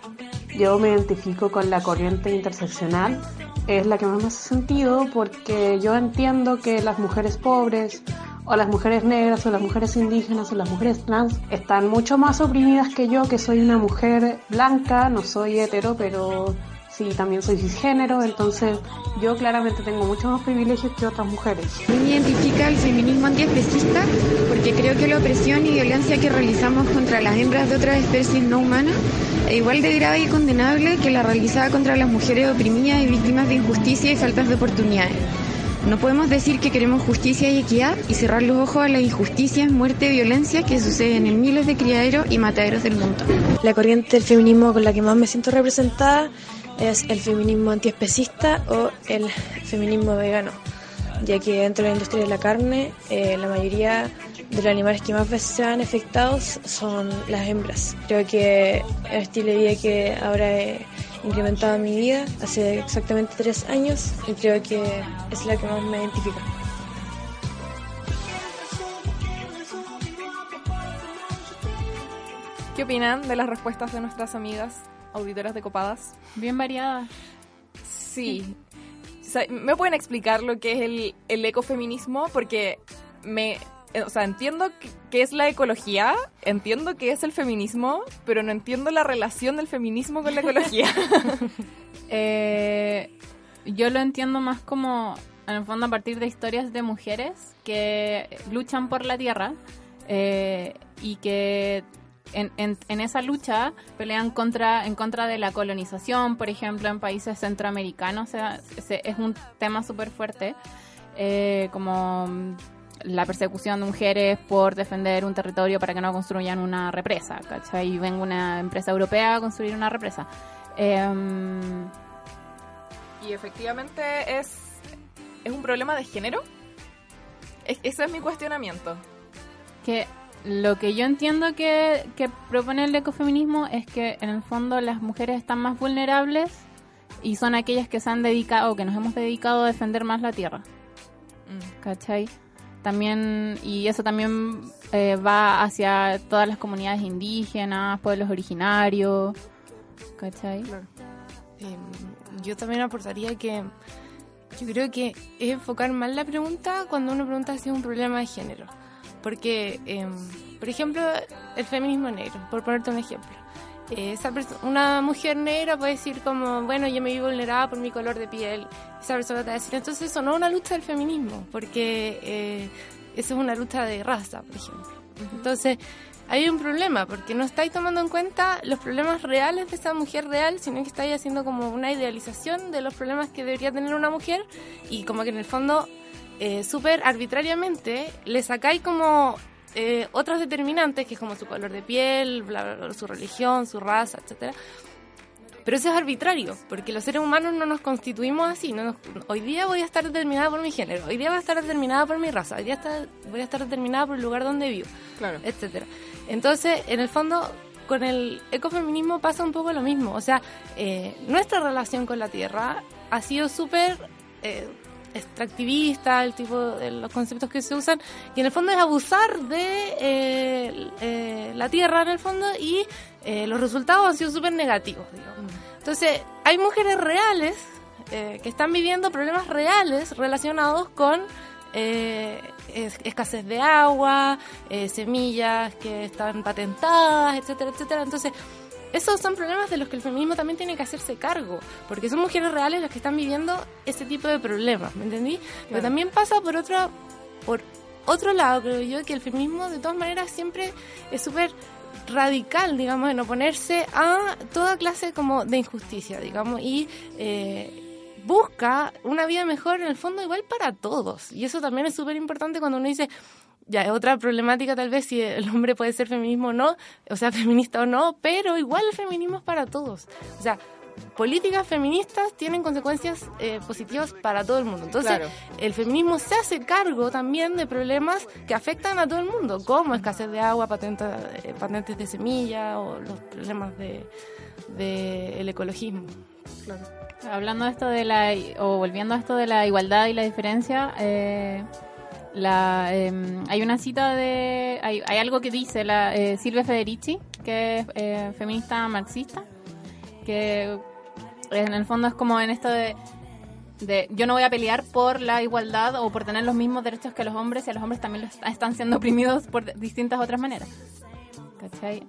Yo me identifico con la corriente interseccional, es la que más me hace sentido porque yo entiendo que las mujeres pobres o las mujeres negras o las mujeres indígenas o las mujeres trans están mucho más oprimidas que yo que soy una mujer blanca, no soy hetero, pero sí también soy cisgénero, entonces yo claramente tengo muchos más privilegios que otras mujeres. Me identifica el feminismo antiespecista porque creo que la opresión y violencia que realizamos contra las hembras de otras especies no humanas es igual de grave y condenable que la realizada contra las mujeres oprimidas y víctimas de injusticia y faltas de oportunidades. No podemos decir que queremos justicia y equidad y cerrar los ojos a las injusticias, muerte y violencia que suceden en miles de criaderos y mataderos del mundo. La corriente del feminismo con la que más me siento representada es el feminismo antiespecista o el feminismo vegano, ya que dentro de la industria de la carne eh, la mayoría de los animales que más veces se van afectados son las hembras. Creo que el estilo de vida que ahora he incrementado en mi vida hace exactamente tres años y creo que es la que más me identifica. ¿Qué opinan de las respuestas de nuestras amigas auditoras de copadas? Bien variadas. Sí. O sea, ¿Me pueden explicar lo que es el, el ecofeminismo? Porque me o sea, entiendo qué es la ecología, entiendo qué es el feminismo, pero no entiendo la relación del feminismo con la ecología. eh, yo lo entiendo más como, en el fondo, a partir de historias de mujeres que luchan por la tierra eh, y que en, en, en, esa lucha pelean contra en contra de la colonización, por ejemplo, en países centroamericanos. O sea, es un tema súper fuerte. Eh, como la persecución de mujeres por defender un territorio para que no construyan una represa, ¿cachai? Y venga una empresa europea a construir una represa. Eh, y efectivamente es, es un problema de género. Es, ese es mi cuestionamiento. Que lo que yo entiendo que, que propone el ecofeminismo es que en el fondo las mujeres están más vulnerables y son aquellas que se han dedicado o que nos hemos dedicado a defender más la tierra. Mm. ¿Cachai? También, y eso también eh, va hacia todas las comunidades indígenas, pueblos originarios. ¿Cachai? Claro. Eh, yo también aportaría que yo creo que es enfocar mal la pregunta cuando uno pregunta si es un problema de género. Porque, eh, por ejemplo, el feminismo negro, por ponerte un ejemplo. Eh, esa una mujer negra puede decir como, bueno, yo me vi vulnerada por mi color de piel. Esa persona te va a decir, entonces eso no es una lucha del feminismo, porque eh, eso es una lucha de raza, por ejemplo. Entonces, hay un problema, porque no estáis tomando en cuenta los problemas reales de esa mujer real, sino que estáis haciendo como una idealización de los problemas que debería tener una mujer y como que en el fondo, eh, súper arbitrariamente, le sacáis como eh, otros determinantes, que es como su color de piel, bla, bla, bla, su religión, su raza, etcétera. Pero eso es arbitrario, porque los seres humanos no nos constituimos así. No nos, hoy día voy a estar determinada por mi género, hoy día voy a estar determinada por mi raza, hoy día está, voy a estar determinada por el lugar donde vivo, claro. etcétera. Entonces, en el fondo, con el ecofeminismo pasa un poco lo mismo. O sea, eh, nuestra relación con la tierra ha sido súper eh, extractivista, el tipo de los conceptos que se usan, y en el fondo es abusar de eh, eh, la tierra en el fondo y eh, los resultados han sido súper negativos, digamos. Entonces, hay mujeres reales que están viviendo problemas reales relacionados con es, escasez de agua, semillas que están patentadas, etcétera, etcétera. Entonces, esos son problemas de los que el feminismo también tiene que hacerse cargo, porque son mujeres reales las que están viviendo ese tipo de problemas, ¿me entendí? Claro. Pero también pasa por otro, por otro lado, creo yo, que el feminismo de todas maneras siempre es súper radical, digamos, en oponerse a toda clase como de injusticia, digamos, y eh, busca una vida mejor en el fondo igual para todos. Y eso también es súper importante cuando uno dice, ya es otra problemática tal vez si el hombre puede ser feminismo o no, o sea, feminista o no, pero igual el feminismo es para todos. O sea, políticas feministas tienen consecuencias eh, positivas para todo el mundo. Entonces, Claro. el feminismo se hace cargo también de problemas que afectan a todo el mundo, como escasez de agua, patentes, eh, patentes de semilla o los problemas de, de el ecologismo. Hablando de esto de la, o volviendo a esto de la igualdad y la diferencia, eh, la, eh, hay una cita de, hay, hay algo que dice la eh, Silvia Federici, que es eh, feminista marxista, que en el fondo es como en esto de, de yo no voy a pelear por la igualdad o por tener los mismos derechos que los hombres y los hombres también los- están siendo oprimidos por distintas otras maneras. ¿Cachai?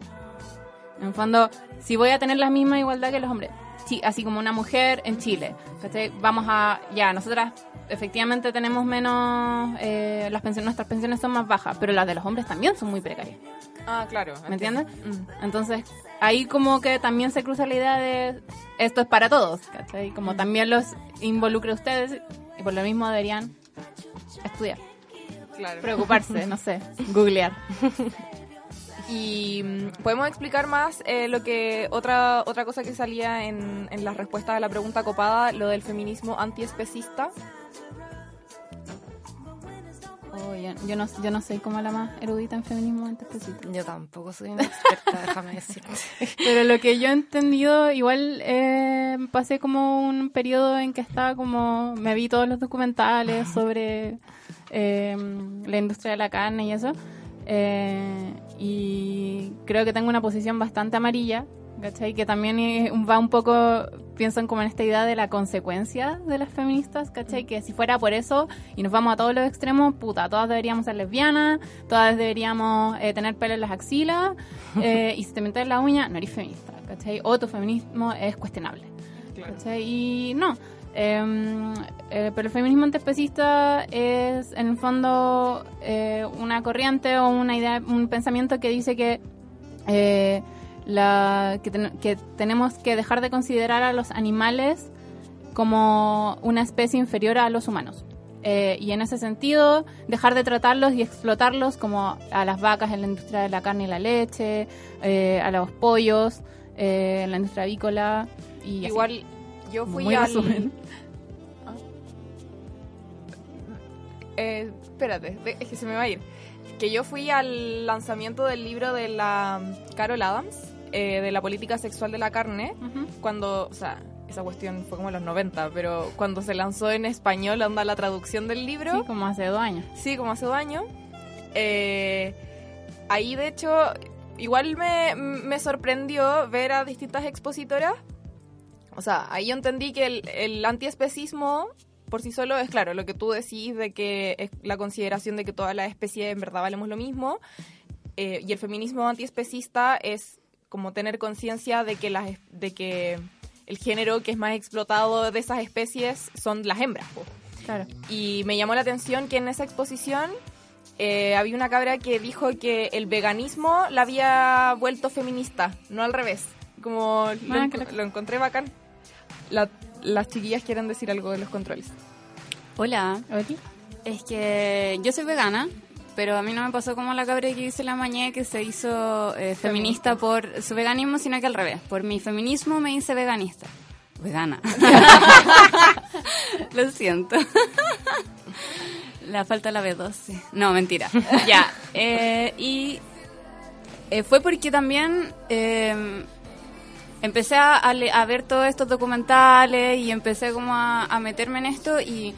En fondo, si voy a tener la misma igualdad que los hombres, sí, así como una mujer en Chile, ¿cachai? vamos a, ya, nosotras efectivamente tenemos menos, eh, las pensiones, nuestras pensiones son más bajas, pero las de los hombres también son muy precarias. Ah, claro. ¿Me entiendes? Entonces, ahí como que también se cruza la idea de esto es para todos, ¿cachai? Como también los involucra a ustedes y por lo mismo deberían estudiar, Claro. preocuparse, no sé, googlear. Y mm, podemos explicar más eh, lo que otra otra cosa que salía en, en la respuesta a la pregunta copada, lo del feminismo antiespecista. Oh, yo, yo no, yo no soy como la más erudita en feminismo antiespecista. Yo tampoco soy una experta, déjame decirte. Pero lo que yo he entendido, igual eh, pasé como un periodo en que estaba como, me vi todos los documentales sobre eh, la industria de la carne y eso. Eh, y creo que tengo una posición bastante amarilla, ¿cachai? Que también va un poco, piensan como en esta idea de la consecuencia de las feministas, ¿cachai? Que si fuera por eso y nos vamos a todos los extremos, puta, todas deberíamos ser lesbianas, todas deberíamos eh, tener pelo en las axilas, eh, y si te metes la uña, no eres feminista, ¿cachai? O tu feminismo es cuestionable. ¿cachai? Y no. Em, eh, pero el feminismo antiespecista es, en el fondo, eh, una corriente o una idea, un pensamiento que dice que, eh, la, que, ten- que tenemos que dejar de considerar a los animales como una especie inferior a los humanos. Eh, y en ese sentido, dejar de tratarlos y explotarlos como a las vacas en la industria de la carne y la leche, a los pollos en la industria avícola. Y así. Yo fui Muy al resumen. Ah. Eh, espérate, es que se me va a ir. Que yo fui al lanzamiento del libro de la mm, Carol Adams, eh, de la política sexual de la carne, cuando, o sea, esa cuestión fue como en los 90, pero cuando se lanzó en español, anda la traducción del libro. Sí, como hace dos años. Sí, como hace dos años. Eh, ahí, de hecho, igual me, me sorprendió ver a distintas expositoras. O sea, ahí yo entendí que el, el antiespecismo por sí solo es, claro, lo que tú decís de que es la consideración de que todas las especies en verdad valemos lo mismo. Eh, y el feminismo antiespecista es como tener conciencia de que las de que el género que es más explotado de esas especies son las hembras. po. Claro. Y me llamó la atención que en esa exposición eh, había una cabra que dijo que el veganismo la había vuelto feminista, no al revés. Como lo, Ah, claro. lo encontré bacán. La- las chiquillas quieren decir algo de los controles. Hola. Es que yo soy vegana, pero a mí no me pasó como la cabra que dice la mañana que se hizo eh, feminista por su veganismo, sino que al revés. Por mi feminismo me hice veganista. Vegana. Lo siento. La falta la B12. No, mentira. ya. eh, y eh, fue porque también eh, empecé a, a ver todos estos documentales y empecé como a, a meterme en esto y,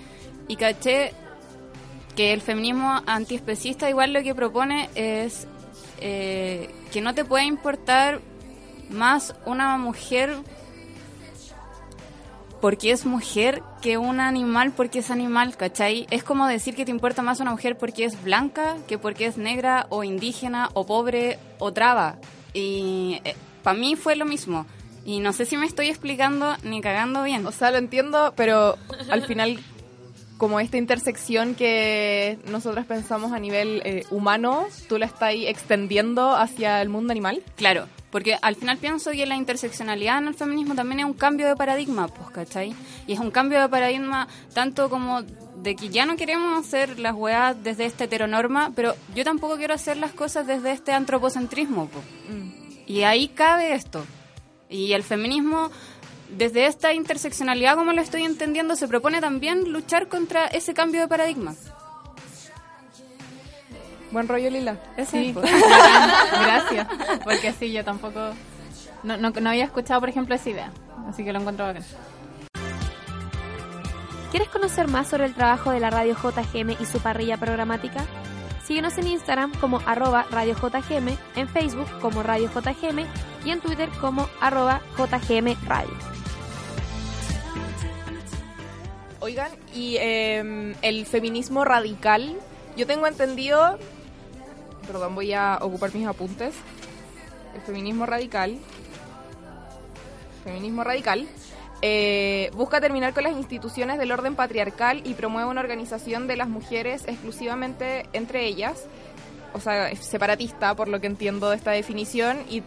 y caché que el feminismo antiespecista igual lo que propone es eh, que no te puede importar más una mujer porque es mujer que un animal porque es animal, ¿cachai? Es como decir que te importa más una mujer porque es blanca que porque es negra o indígena o pobre o traba. Y para mí fue lo mismo. Y no sé si me estoy explicando ni cagando bien. O sea, lo entiendo, pero al final, como esta intersección que nosotros pensamos a nivel eh, humano, tú la estás extendiendo hacia el mundo animal. Claro, porque al final pienso que la interseccionalidad en el feminismo también es un cambio de paradigma, pues, ¿cachai? Y es un cambio de paradigma tanto como de que ya no queremos hacer las weas desde esta heteronorma, pero yo tampoco quiero hacer las cosas desde este antropocentrismo. po. Y ahí cabe esto. Y el feminismo, desde esta interseccionalidad, como lo estoy entendiendo, se propone también luchar contra ese cambio de paradigma. Buen rollo, Lila. Sí, pues. gracias. Porque sí, yo tampoco. No, no, no había escuchado, por ejemplo, esa idea. Así que lo encuentro bacán. ¿Quieres conocer más sobre el trabajo de la radio JGM y su parrilla programática? Síguenos en Instagram como arroba Radio JGM, en Facebook como Radio JGM y en Twitter como arroba JGM Radio. Oigan, y eh, el feminismo radical, yo tengo entendido, perdón, voy a ocupar mis apuntes, el feminismo radical, feminismo radical, eh, busca terminar con las instituciones del orden patriarcal y promueve una organización de las mujeres exclusivamente entre ellas, o sea, separatista por lo que entiendo de esta definición y,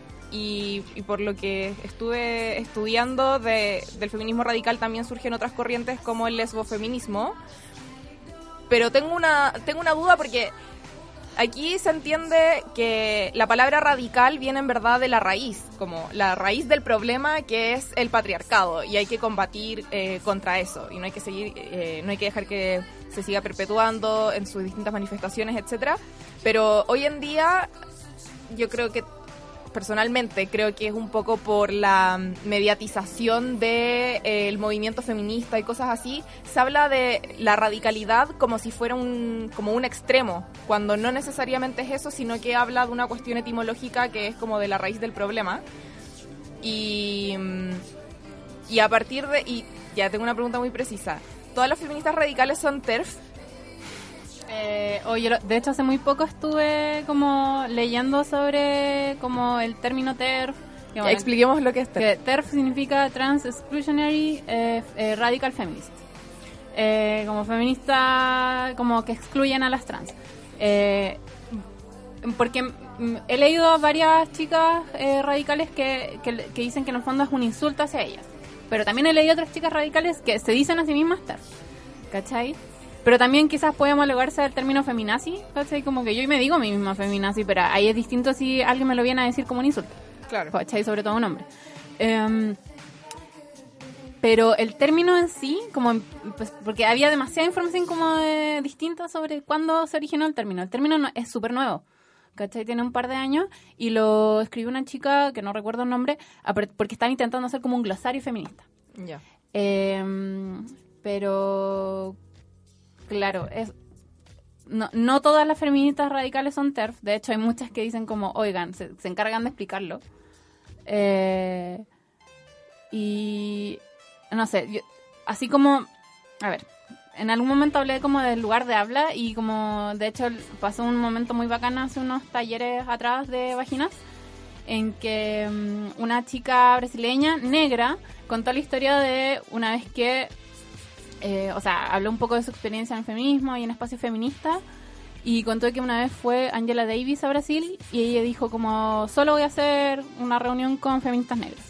por lo que estuve estudiando de- del feminismo radical también surgen otras corrientes como el lesbofeminismo. Pero tengo una, tengo una duda porque aquí se entiende que la palabra radical viene en verdad de la raíz, como la raíz del problema que es el patriarcado y hay que combatir eh, contra eso y no hay que seguir, eh, no hay que dejar que se siga perpetuando en sus distintas manifestaciones, etcétera. Pero hoy en día yo creo que personalmente creo que es un poco por la mediatización del de, eh, movimiento feminista y cosas así, se habla de la radicalidad como si fuera un, como un extremo, cuando no necesariamente es eso, sino que habla de una cuestión etimológica que es como de la raíz del problema. Y, y a partir de... Y ya tengo una pregunta muy precisa. ¿Todas las feministas radicales son TERF? Eh, oye, de hecho hace muy poco estuve como leyendo sobre como el término TERF. que, expliquemos lo que es TERF. Que TERF significa Trans Exclusionary eh, eh, Radical Feminist. Eh, como feminista, como que excluyen a las trans. Eh, porque he leído a varias chicas radicales que, que, que dicen que en el fondo es un insulto hacia ellas. Pero también he leído otras chicas radicales que se dicen a sí mismas TERF. ¿Cachai? Pero también quizás puede homologarse el término feminazi, ¿cachai? Como que yo me digo a mí misma feminazi, pero ahí es distinto si alguien me lo viene a decir como un insulto. Claro. ¿Cachai? Sobre todo un hombre. Em, pero el término en sí, como pues, porque había demasiada información como de- distinta sobre cuándo se originó el término. El término no- es súper nuevo. ¿Cachai? Tiene un par de años y lo escribió una chica que no recuerdo el nombre, porque estaba intentando hacer como un glosario feminista. Ya. Em, pero, claro, es, no, todas las feministas radicales son TERF. De hecho, hay muchas que dicen como, oigan, se, encargan de explicarlo. Eh, y, no sé, yo- así como, a ver, en algún momento hablé como del lugar de habla y como, de hecho, pasó un momento muy bacano hace unos talleres atrás de vaginas en que mm, una chica brasileña negra contó la historia de una vez que, eh, o sea, habló un poco de su experiencia en feminismo y en espacio feminista y contó que una vez fue Angela Davis a Brasil y ella dijo como, solo voy a hacer una reunión con feministas negras.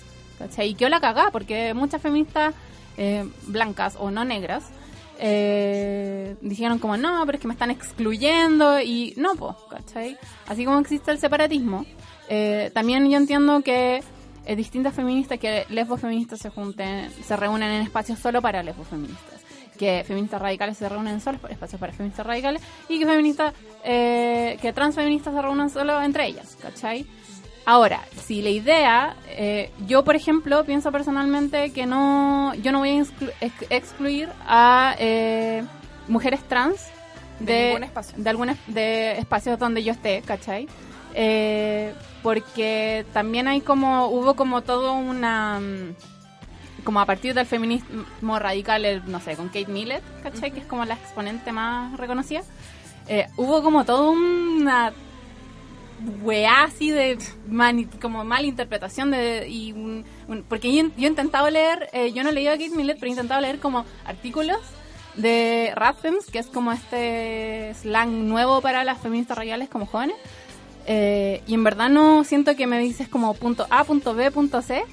Y quedó la cagá porque muchas feministas eh, blancas o no negras eh, dijeron como, no, pero es que me están excluyendo y no, pues. Así como existe el separatismo, eh, también yo entiendo que eh, distintas feministas, que lesbos feministas se junten, se reúnen en espacios solo para lesbos feministas, que feministas radicales se reúnen por espacios para feministas radicales y que feministas, eh, que transfeministas se reúnan solo entre ellas, ¿cachai? Ahora, si la idea, eh, yo por ejemplo pienso personalmente que no, yo no voy a exclu- ex- excluir a eh, mujeres trans De de, ningún espacio. de algunos de espacios donde yo esté, ¿cachai? Eh, porque también hay como, hubo como todo una, mm, como a partir del feminismo radical, el, no sé, con Kate Millett, ¿cachai? Que es como la exponente más reconocida. Eh, hubo como toda una weá así de mani- como mala interpretación de y un- un- porque yo, he intentado leer eh, yo no leído a Kate Millett pero he intentado leer como artículos de Radfems que es como este slang nuevo para las feministas radicales como jóvenes Eh, y en verdad no siento que me dices como punto A, punto B, punto C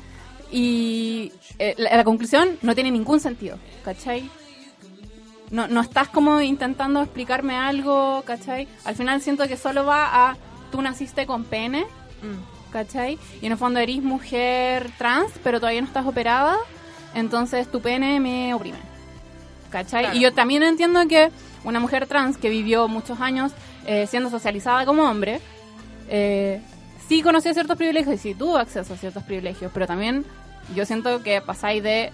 y eh, la, la conclusión no tiene ningún sentido ¿cachai? no, no estás como intentando explicarme algo, ¿cachai? Al final siento que solo va a, tú naciste con pene, ¿cachai? Y en el fondo eres mujer trans, pero todavía no estás operada, entonces tu pene me oprime, ¿cachai? Claro. Y yo también entiendo que una mujer trans que vivió muchos años eh, siendo socializada como hombre, eh, sí conocía ciertos privilegios y sí tuvo acceso a ciertos privilegios, pero también yo siento que pasáis de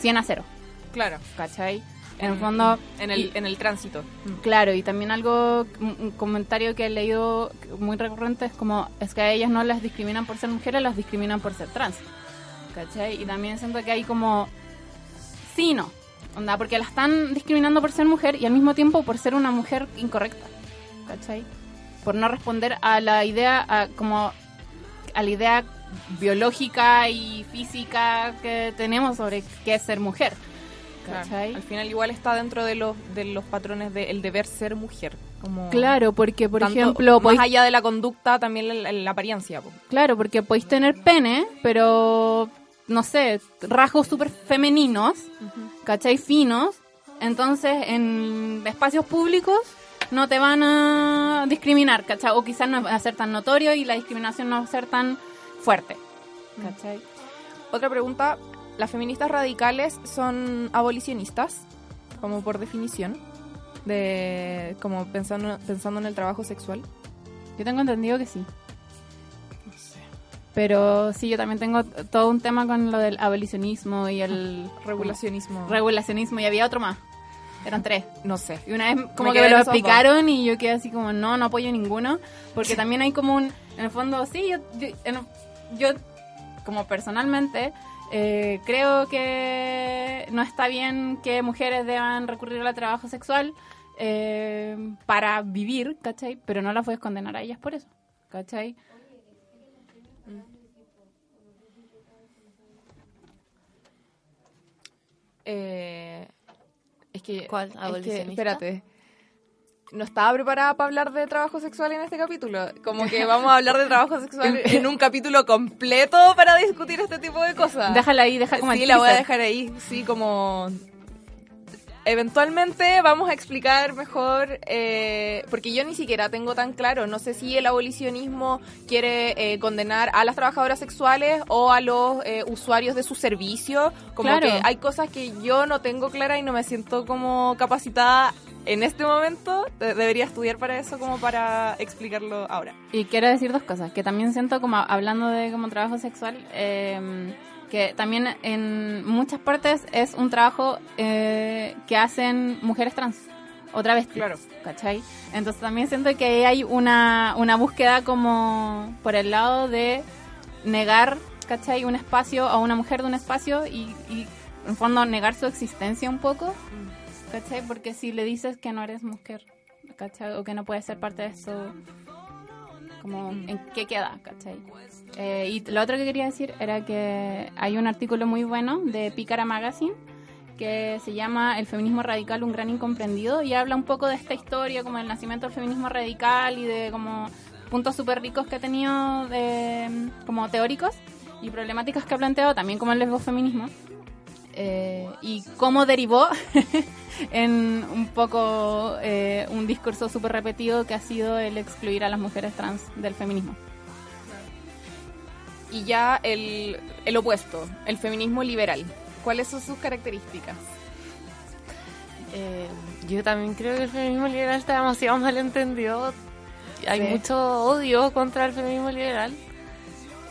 100 a 0. Claro. ¿Cachai? En el fondo... En el, y- en el tránsito. Claro, y también algo, un comentario que he leído muy recurrente es como, es que a ellas no las discriminan por ser mujeres, las discriminan por ser trans. ¿Cachai? Y también siento que hay como, sí no. Onda, porque la están discriminando por ser mujer y al mismo tiempo por ser una mujer incorrecta. ¿Cachai? Por no responder a la idea, a, como, a la idea biológica y física que tenemos sobre qué es ser mujer. Al final igual está dentro de los, de los patrones del deber ser mujer. Como Claro, porque por tanto- ejemplo, más allá de la conducta, también la, la apariencia. po. Claro, porque podéis tener pene, pero no sé, rasgos súper femeninos, ¿cachai? Finos. Entonces, en espacios públicos no te van a discriminar, ¿cachai? O quizás no va a ser tan notorio y la discriminación no va a ser tan fuerte, ¿cachai? Otra pregunta, ¿las feministas radicales son abolicionistas? Como por definición, de como pensando, pensando en el trabajo sexual. Yo tengo entendido que sí. Pero sí, yo también tengo todo un tema con lo del abolicionismo y el Regulacionismo. regulacionismo y había otro más. Eran tres. No sé. Y una vez como Me que me lo esos dos. explicaron y yo quedé así como, no, no apoyo ninguno. Porque también hay como un, en el fondo, sí, yo, yo, en- yo, como personalmente, eh, creo que no está bien que mujeres deban recurrir al trabajo sexual eh, para vivir, ¿cachai? Pero no las puedes condenar a ellas por eso, ¿cachai? Eh, es que. ¿Cuál? es que, espérate. No estaba preparada para hablar de trabajo sexual en este capítulo. Como que vamos a hablar de trabajo sexual en un capítulo completo para discutir este tipo de cosas. Déjala ahí, deja como Sí, la voy a dejar ahí. Sí, como. Eventualmente vamos a explicar mejor, eh, porque yo ni siquiera tengo tan claro, no sé si el abolicionismo quiere eh, condenar a las trabajadoras sexuales o a los eh, usuarios de su servicio, como Claro. que hay cosas que yo no tengo clara y no me siento como capacitada en este momento, De- debería estudiar para eso como para explicarlo ahora. Y quiero decir dos cosas, que también siento como hablando de como trabajo sexual, eh, que también en muchas partes es un trabajo eh, que hacen mujeres trans, otra vez, Claro. ¿cachai? Entonces también siento que ahí hay una, una búsqueda como por el lado de negar, ¿cachai? Un espacio a una mujer de un espacio y, y en fondo negar su existencia un poco, ¿cachai? Porque si le dices que no eres mujer, ¿cachai? O que no puedes ser parte de como en qué queda. Eh, y lo otro que quería decir era que hay un artículo muy bueno de Pícara Magazine que se llama El feminismo radical, un gran incomprendido, y habla un poco de esta historia, como el nacimiento del feminismo radical y de como puntos súper ricos que ha tenido de, como teóricos y problemáticas que ha planteado, también como el lesbofeminismo, eh, y cómo derivó en un poco eh, un discurso súper repetido que ha sido el excluir a las mujeres trans del feminismo. Y ya el, el opuesto, el feminismo liberal. ¿Cuáles son sus características? Eh, yo también creo que el feminismo liberal está demasiado mal entendido. Hay Sí. mucho odio contra el feminismo liberal,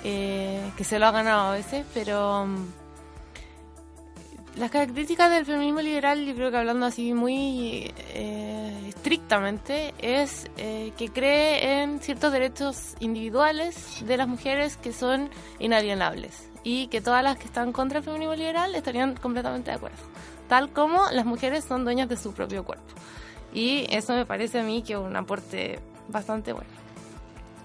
eh, que se lo ha ganado a veces, pero mm, las características del feminismo liberal, yo creo que hablando así muy eh, estrictamente, es eh, que cree en ciertos derechos individuales de las mujeres que son inalienables y que todas las que están contra el feminismo liberal estarían completamente de acuerdo, tal como las mujeres son dueñas de su propio cuerpo. Y eso me parece a mí que es un aporte bastante bueno.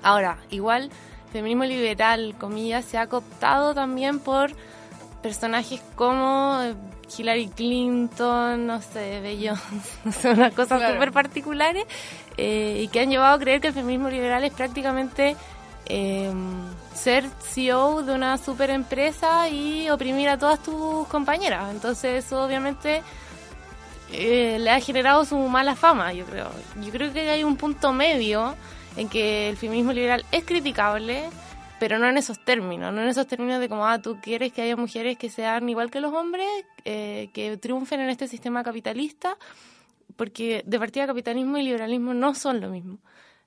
Ahora, igual, feminismo liberal, comillas, se ha cooptado también por personajes como Hillary Clinton, no sé, Beyoncé, no sé, unas cosas Claro. súper particulares eh, y que han llevado a creer que el feminismo liberal es prácticamente eh, ser CEO de una super empresa y oprimir a todas tus compañeras. Entonces eso obviamente eh, le ha generado su mala fama, yo creo. Yo creo que hay un punto medio en que el feminismo liberal es criticable, pero no en esos términos, no en esos términos de como, ah, tú quieres que haya mujeres que sean igual que los hombres, eh, que triunfen en este sistema capitalista, porque de partida capitalismo y liberalismo no son lo mismo.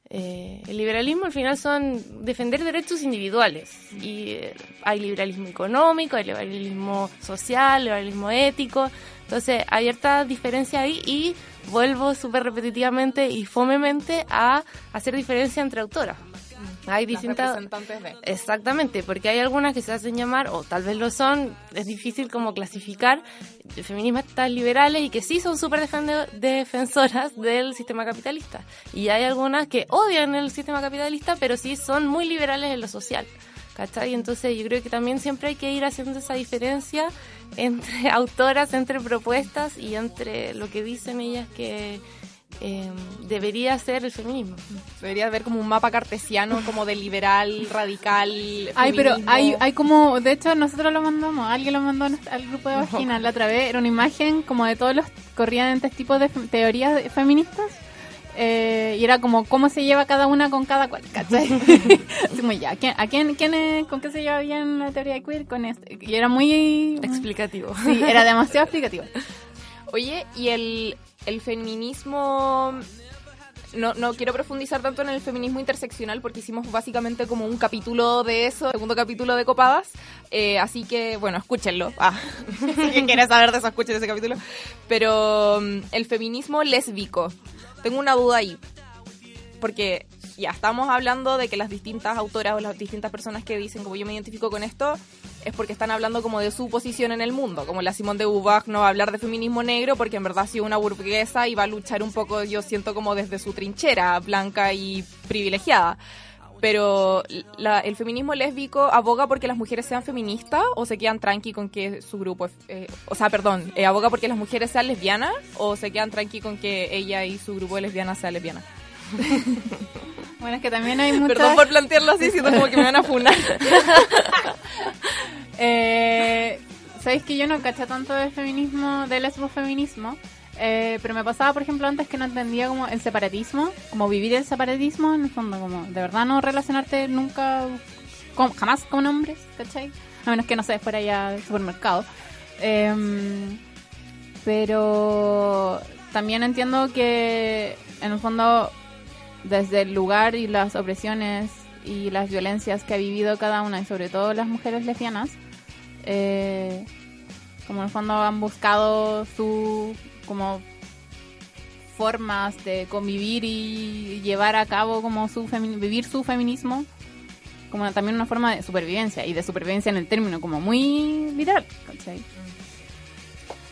Eh, el liberalismo al final son defender derechos individuales y eh, hay liberalismo económico, hay liberalismo social, liberalismo ético, entonces hay cierta diferencia ahí y vuelvo súper repetitivamente y fomemente a hacer diferencia entre autoras. Hay distintas representantes de. Exactamente, porque hay algunas que se hacen llamar, o tal vez lo son, es difícil como clasificar feministas liberales y que sí son súper defensoras del sistema capitalista. Y hay algunas que odian el sistema capitalista, pero sí son muy liberales en lo social. ¿Cachai? Entonces yo creo que también siempre hay que ir haciendo esa diferencia entre autoras, entre propuestas y entre lo que dicen ellas que eh, debería ser el feminismo. Debería haber como un mapa cartesiano como de liberal, radical. Ay, pero feminismo. hay, hay como, de hecho nosotros lo mandamos, alguien lo mandó al grupo de Vagina la otra vez, era una imagen como de todos los corrientes tipos de teorías feministas. eh, y era como cómo se lleva cada una con cada cual, ¿cachai? Como ya, ¿a quién, a quién, quién es- con qué se lleva bien la teoría de queer con este? Y era muy explicativo. Sí, era demasiado explicativo. Oye, y el, el feminismo... No, no quiero profundizar tanto en el feminismo interseccional porque hicimos básicamente como un capítulo de eso, segundo capítulo de Copadas. Eh, así que, bueno, escúchenlo. Ah, si quien quiere saber de eso, escuchen ese capítulo. Pero mm, el feminismo lésbico. Tengo una duda ahí. Porque ya estamos hablando de que las distintas autoras o las distintas personas que dicen como yo me identifico con esto es porque están hablando como de su posición en el mundo. Como la Simone de Beauvoir no va a hablar de feminismo negro porque en verdad ha sido una burguesa y va a luchar un poco, yo siento como desde su trinchera blanca y privilegiada. Pero el feminismo lésbico aboga porque las mujeres sean feministas o se quedan tranqui con que su grupo, eh, o sea, perdón, eh, aboga porque las mujeres sean lesbianas o se quedan tranqui con que ella y su grupo de lesbianas sea lesbiana. Bueno, es que también hay muchas... Perdón por plantearlo así, siento como que me van a funar. Eh, Sabéis que yo no caché tanto de feminismo, de lesbofeminismo, eh, pero me pasaba, por ejemplo, antes que no entendía como el separatismo, como vivir el separatismo, en el fondo, como de verdad no relacionarte nunca, con- jamás con hombres, ¿cachai? A menos que no sé, fuera ya del supermercado. Em, pero también entiendo que, en el fondo, desde el lugar y las opresiones y las violencias que ha vivido cada una, y sobre todo las mujeres lesbianas, eh, como en el fondo han buscado su como formas de convivir y llevar a cabo como su vivir su feminismo como también una forma de supervivencia y de supervivencia en el término como muy literal ¿cachai?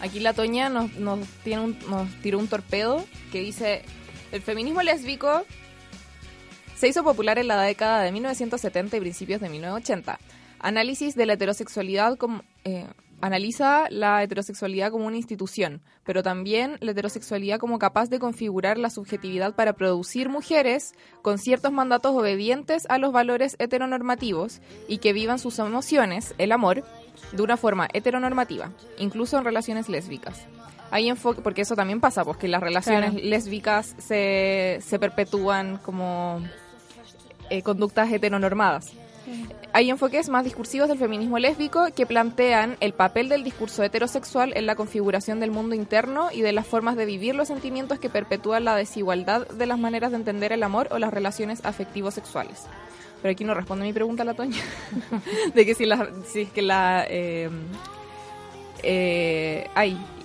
Aquí la Toña nos, nos, tiene un- nos tiró un torpedo que dice, el feminismo lésbico se hizo popular en la década de 1970 y principios de 1980. Análisis de la heterosexualidad como... eh, analiza la heterosexualidad como una institución, pero también la heterosexualidad como capaz de configurar la subjetividad para producir mujeres con ciertos mandatos obedientes a los valores heteronormativos y que vivan sus emociones, el amor, de una forma heteronormativa, incluso en relaciones lésbicas. Hay enfoque, porque eso también pasa, porque las relaciones Claro. lésbicas se, se perpetúan como eh, conductas heteronormadas. Hay enfoques más discursivos del feminismo lésbico que plantean el papel del discurso heterosexual en la configuración del mundo interno y de las formas de vivir los sentimientos que perpetúan la desigualdad de las maneras de entender el amor o las relaciones afectivos sexuales. Pero aquí no responde mi pregunta la Toña. de que si, si es que la... Eh, eh,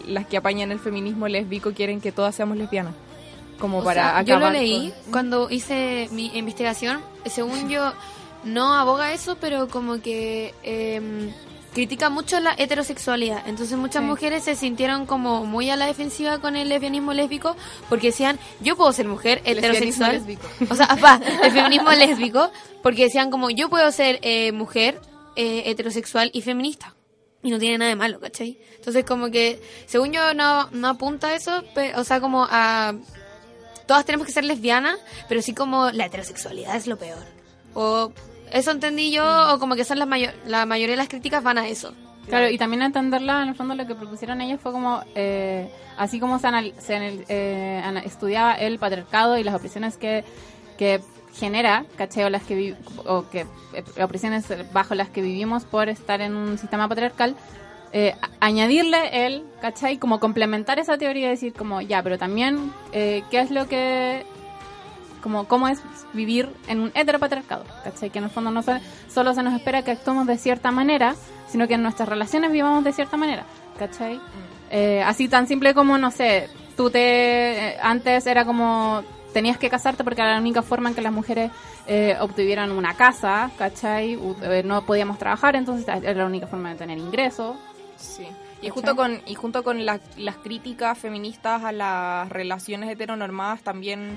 las que apañan el feminismo lésbico quieren que todas seamos lesbianas. Como O para sea, yo lo acabar leí con- cuando hice mi investigación. Según yo, no aboga eso, pero como que em, critica mucho la heterosexualidad. Entonces muchas Sí. mujeres se sintieron como muy a la defensiva con el lesbianismo lésbico porque decían, yo puedo ser mujer heterosexual. lésbico. O sea, pa, el feminismo lésbico, porque decían como, yo puedo ser eh, mujer eh, heterosexual y feminista. Y no tiene nada de malo, ¿cachai? Entonces como que, según yo, no, no apunta a eso, pe- o sea, como a... Todas tenemos que ser lesbianas, pero sí como la heterosexualidad es lo peor. O eso entendí yo, o como que son las mayor, la mayoría de las críticas van a eso. Claro, y también entenderla, en el fondo lo que propusieron ellos fue como, eh, así como se, anal- se eh, estudiaba el patriarcado y las opresiones que, que genera, ¿cachai? O, las que o que eh, opresiones bajo las que vivimos por estar en un sistema patriarcal, eh, añadirle el, ¿cachai? Como complementar esa teoría y decir como, ya, pero también, eh, ¿qué es lo que como cómo es vivir en un heteropatriarcado, ¿cachai? Que en el fondo no se- solo se nos espera que actuemos de cierta manera, sino que en nuestras relaciones vivamos de cierta manera, ¿cachai? Eh, así tan simple como, no sé, tú te... eh, antes era como... Tenías que casarte porque era la única forma en que las mujeres eh, obtuvieran una casa, ¿cachai? Eh, no podíamos trabajar, entonces era la única forma de tener ingresos. Sí. Y junto con, y junto con la- las críticas feministas a las relaciones heteronormadas también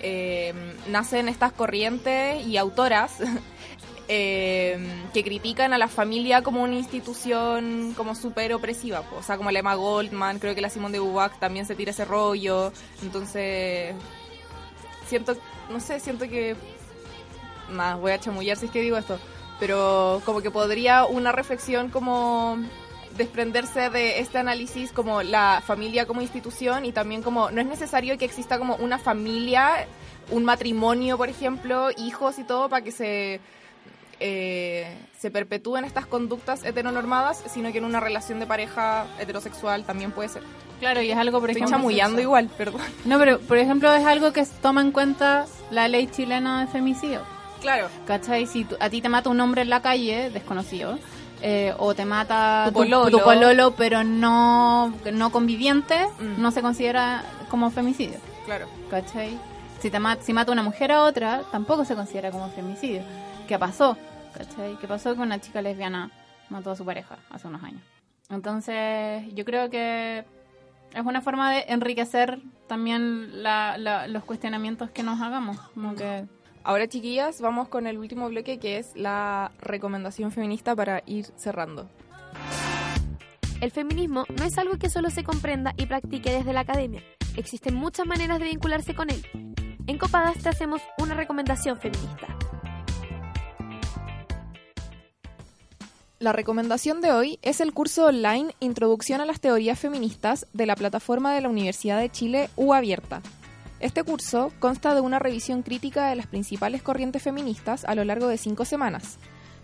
eh, nacen estas corrientes y autoras eh, que critican a la familia como una institución como súper opresiva. po. O sea, como la Emma Goldman, creo que la Simone de Beauvoir también se tira ese rollo. Entonces, siento, no sé, siento que... Más, voy a chamullar si es que digo esto. Pero como que podría una reflexión como desprenderse de este análisis como la familia como institución y también como no es necesario que exista como una familia, un matrimonio, por ejemplo, hijos y todo para que se eh, se perpetúen estas conductas heteronormadas, sino que en una relación de pareja heterosexual también puede ser. Claro, y es algo, por Estoy chamullando igual, perdón. No, pero por ejemplo es algo que toma en cuenta la ley chilena de femicidio. Claro. ¿Cachai? Si a ti te mata un hombre en la calle, desconocido, eh, o te mata Tu pololo. tu pololo, pero no, no conviviente, Mm. no se considera como femicidio. Claro. ¿Cachai? Si, te ma- si mata una mujer a otra, tampoco se considera como femicidio. ¿Qué pasó? ¿Cachai? ¿Qué pasó que una chica lesbiana mató a su pareja hace unos años? Entonces, yo creo que es una forma de enriquecer también la- la- los cuestionamientos que nos hagamos. Como que Ahora, chiquillas, vamos con el último bloque que es la recomendación feminista para ir cerrando. El feminismo no es algo que solo se comprenda y practique desde la academia. Existen muchas maneras de vincularse con él. En Copadas te hacemos una recomendación feminista. La recomendación de hoy es el curso online Introducción a las Teorías Feministas de la plataforma de la Universidad de Chile U Abierta. Este curso consta de una revisión crítica de las principales corrientes feministas a lo largo de cinco semanas.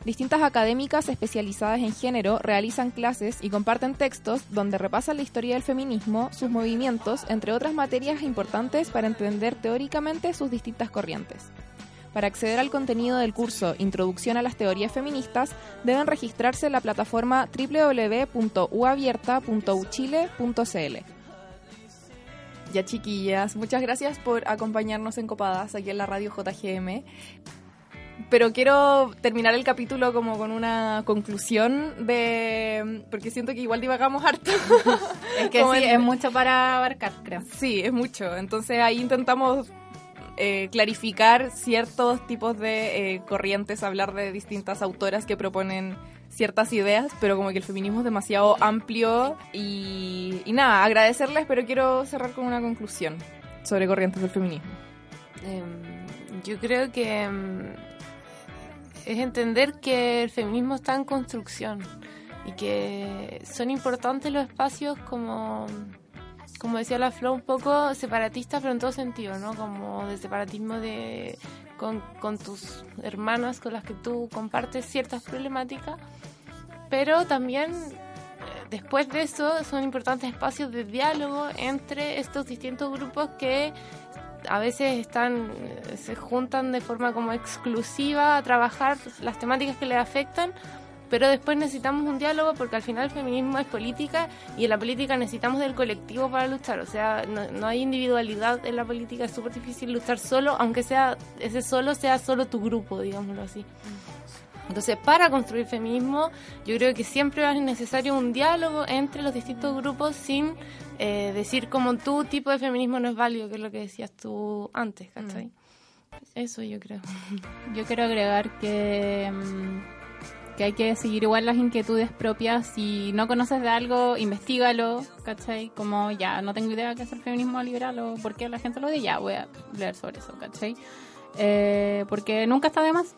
Distintas académicas especializadas en género realizan clases y comparten textos donde repasan la historia del feminismo, sus movimientos, entre otras materias importantes para entender teóricamente sus distintas corrientes. Para acceder al contenido del curso Introducción a las Teorías Feministas, deben registrarse en la plataforma www.uabierta.uchile.cl. Ya chiquillas, muchas gracias por acompañarnos en Copadas aquí en la radio JGM. Pero quiero terminar el capítulo como con una conclusión de... porque siento que igual divagamos harto. Es que sí, en- es mucho para abarcar, creo. Sí, es mucho. Entonces ahí intentamos eh, clarificar ciertos tipos de eh, corrientes, hablar de distintas autoras que proponen ciertas ideas, pero como que el feminismo es demasiado amplio y, nada, agradecerles, pero quiero cerrar con una conclusión sobre corrientes del feminismo. Em, yo creo que em, es entender que el feminismo está en construcción y que son importantes los espacios como, como decía la Flo, un poco separatistas, pero en todo sentido, ¿no? Como de separatismo de con, con tus hermanas con las que tú compartes ciertas problemáticas, pero también eh, después de eso son importantes espacios de diálogo entre estos distintos grupos que a veces están eh, se juntan de forma como exclusiva a trabajar las temáticas que les afectan pero después necesitamos un diálogo porque al final el feminismo es política y en la política necesitamos del colectivo para luchar, o sea, no, no hay individualidad en la política, es súper difícil luchar solo, aunque sea ese solo sea solo tu grupo, digámoslo así. Entonces, para construir feminismo, yo creo que siempre es necesario un diálogo entre los distintos grupos sin eh, decir como tu tipo de feminismo no es válido, que es lo que decías tú antes, ¿cachai? Eso yo creo. Yo quiero agregar que, mm, que hay que seguir igual las inquietudes propias. Si no conoces de algo, investigalo, ¿cachai? Como ya no tengo idea qué es el feminismo liberal o por qué la gente lo dice, ya voy a leer sobre eso, ¿cachai? Eh, porque nunca está de más.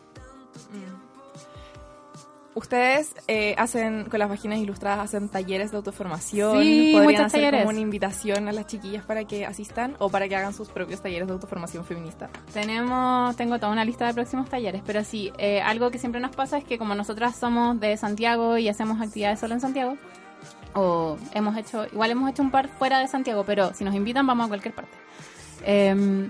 Ustedes eh, hacen, con las vaginas ilustradas, hacen talleres de autoformación. Sí, Podrían hacer talleres. como una invitación a las chiquillas para que asistan o para que hagan sus propios talleres de autoformación feminista. Tenemos, tengo toda una lista de próximos talleres, pero sí, eh, algo que siempre nos pasa es que como nosotras somos de Santiago y hacemos actividades solo en Santiago, o hemos hecho, igual hemos hecho un par fuera de Santiago, pero si nos invitan vamos a cualquier parte. Eh,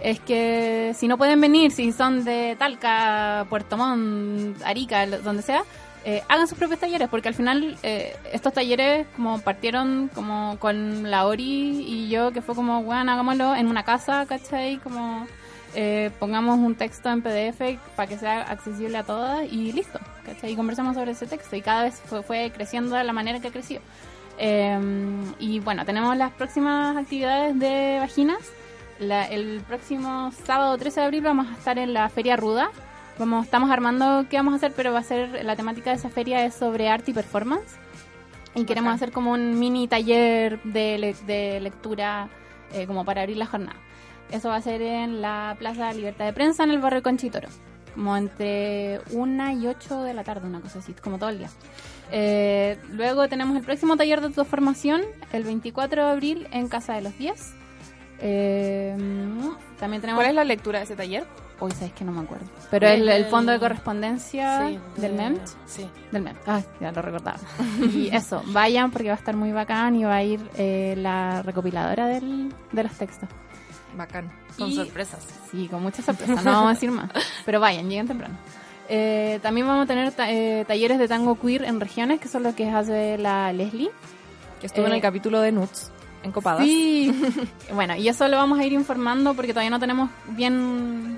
es que si no pueden venir, si son de Talca, Puerto Montt, Arica, donde sea, eh, hagan sus propios talleres, porque al final eh, estos talleres como partieron como con la Ori y yo, que fue como, bueno, hagámoslo en una casa, ¿cachai? Como eh, pongamos un texto en PDF para que sea accesible a todas y listo, ¿cachai? Y conversamos sobre ese texto y cada vez fue, fue creciendo de la manera que creció. Eh, y bueno, tenemos las próximas actividades de vaginas. La- el próximo sábado 13 de abril vamos a estar en la Feria Ruda. Vamos, estamos armando qué vamos a hacer, pero va a ser la temática de esa feria es sobre arte y performance. Y queremos hacer como un mini taller de, le- de lectura eh, como para abrir la jornada. Eso va a ser en la Plaza Libertad de Prensa en el barrio Conchitoro. Como entre 1 y 8 de la tarde, una cosa así, como todo el día. Eh, luego tenemos el próximo taller de autoformación el 24 de abril en Casa de los 10. Eh, también tenemos... ¿Cuál es la lectura de ese taller? Hoy sabes que no me acuerdo. Pero el, el fondo de correspondencia Sí, del de- MEMT. sí. Del MEMT. Ay, ya lo recordaba. y eso, vayan porque va a estar muy bacán y va a ir eh, la recopiladora del, de los textos. Bacán. Con Y- sorpresas. Sí, con muchas sorpresas, no vamos a decir más. Pero vayan, lleguen temprano. Eh, también vamos a tener ta- eh, talleres de tango queer en regiones, que son lo que hace la Leslie. Que estuvo en el capítulo de Nuts, en Copadas. Sí. bueno, y eso lo vamos a ir informando porque todavía no tenemos bien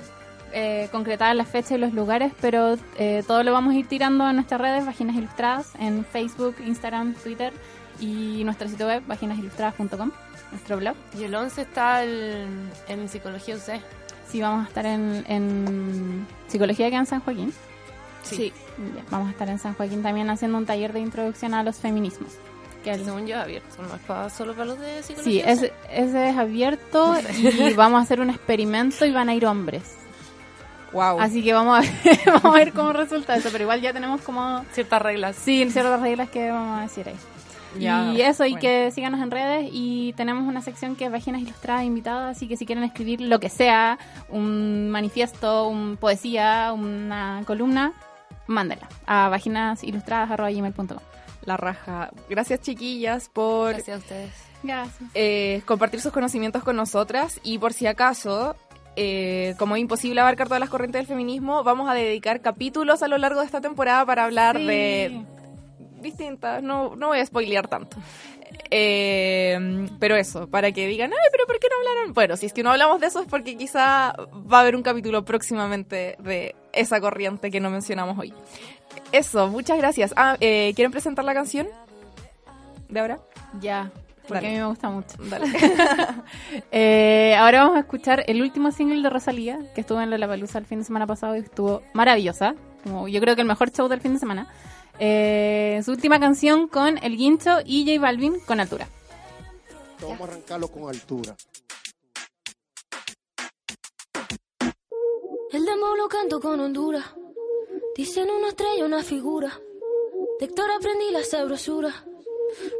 eh, concretadas las fechas y los lugares, pero eh, todo lo vamos a ir tirando en nuestras redes, Vaginas Ilustradas, en Facebook, Instagram, Twitter y nuestro sitio web, vaginasilustradas.com, nuestro blog. Y el 11 está el- en Psicología UC. Sí, vamos a estar en, en Psicología que en San Joaquín. Sí. Vamos a estar en San Joaquín también haciendo un taller de introducción a los feminismos. Que el- Según yo, abierto. No es para- solo para los de Sí, Psicología ese, ese es abierto y vamos a hacer un experimento y van a ir hombres. Wow. Así que vamos a, ver, vamos a ver cómo resulta eso, pero igual ya tenemos como... Ciertas reglas. Sí, ciertas reglas que vamos a decir ahí. Ya, y eso, y que síganos en redes y tenemos una sección que es Vaginas Ilustradas invitadas, así que si quieren escribir lo que sea, un manifiesto, un poesía, una columna, mándenla a vaginasilustradas.gmail.com La raja. Gracias, chiquillas, por Gracias a ustedes. Gracias. eh, compartir sus conocimientos con nosotras. Y por si acaso, eh, como es imposible abarcar todas las corrientes del feminismo, vamos a dedicar capítulos a lo largo de esta temporada para hablar Sí. de distintas. No, no voy a spoilear tanto. Eh, pero eso, para que digan, ay, pero ¿por qué no hablaron? Bueno, si es que no hablamos de eso es porque quizá va a haber un capítulo próximamente de esa corriente que no mencionamos hoy. Eso, muchas gracias. Ah, eh, ¿quieren presentar la canción de ahora? Ya, porque Dale. a mí me gusta mucho. Dale. Eh, ahora vamos a escuchar el último single de Rosalía, que estuvo en Lollapalooza el fin de semana pasado y estuvo maravillosa. Como yo creo que el mejor show del fin de semana. Eh, su última canción con El Guincho y J Balvin con Altura. Vamos a arrancarlo con altura. El demo lo canto con Honduras. Dicen una estrella, una figura. De Héctor aprendí la sabrosura.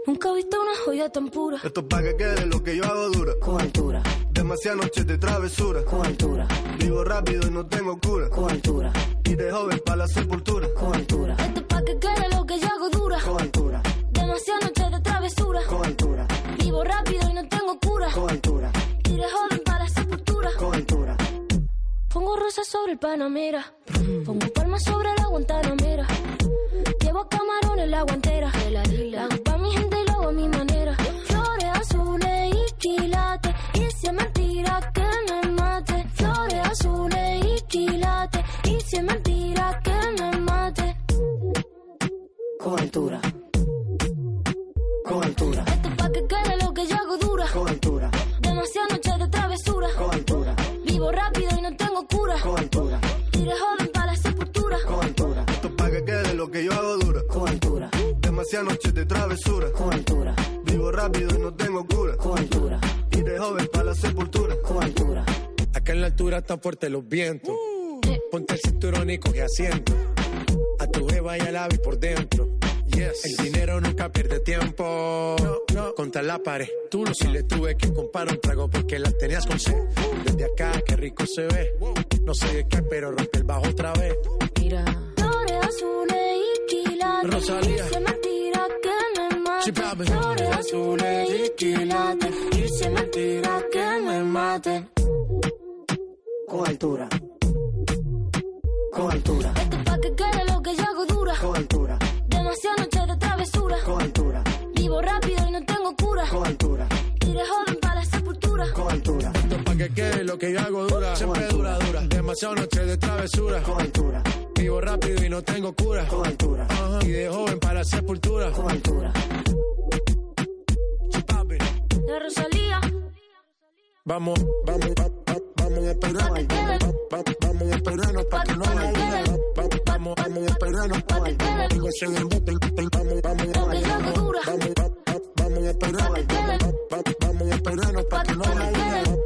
Nunca he visto una joya tan pura. Esto es pa' que quede lo que yo hago dura. Con altura. Demasiadas noches de travesura. Con altura. Vivo rápido y no tengo cura. Con altura. Y de joven para la sepultura. Con altura. Esto es pa' que quede lo que yo hago dura. Con altura. Demasiadas noches de travesura. Con altura. Vivo rápido y no tengo cura. Con altura. Y de joven Pongo rosas sobre el Panamera. Pongo palmas sobre la Guantanamera. Llevo camarones en la guantera. La hago pa' mi gente y lo hago a mi manera. Flores azules y quilates. Y si es mentira que me mate. Flores azules y quilates. Y si es mentira que me mate. Con altura. Con altura. Esto es pa' que quede lo que yo hago dura. Con altura. Demasiadas noches de travesura. Con altura. Vivo rápido altura. Y de joven para la sepultura. Con altura. Esto es pa' que quede lo que yo hago dura. Con altura. Demasiadas noches de travesura. Con altura. Vivo rápido y no tengo cura. Con altura. Y de joven para la sepultura. Con altura. Acá en la altura están fuertes los vientos. Ponte el cinturón y coge asiento. A tu jeva ya la vi por dentro. Yes. El dinero nunca pierde tiempo. No, no. Contra la pared. Tú no si le tuve que comprar un trago porque la tenías con sed. Desde acá, qué rico se ve. No sé de qué, pero rompe el bajo otra vez. Mira. Flores azules y quilates. Rosalía. Dice mentira que me mate. Flores azules y quilates. Dice mentira que me mate. Con altura. Con altura. Esto pa' que quede lo que yo hago dura. Con altura. Demasiadas noches de travesura. Con altura. Vivo rápido y no tengo cura. Con altura. Iré joven para la sepultura. Con altura. Que quede lo que yo hago dura. Siempre dura, dura. Demasiado noche de travesura. Con altura. Vivo rápido y no tengo cura. Con altura. Ajá. Y de joven para la sepultura. Con altura. La Rosalía. Vamos, vamos, va- va- vamos a va- Vamos a esperarnos para que no la digan. Va- Vamos, vamos a esperarnos para que no Vamos, vamos, vamos, vamos, vamos, va- va- vamos a esperarnos. Va- va- Vamos a esperarnos para que no la digan. Va- va-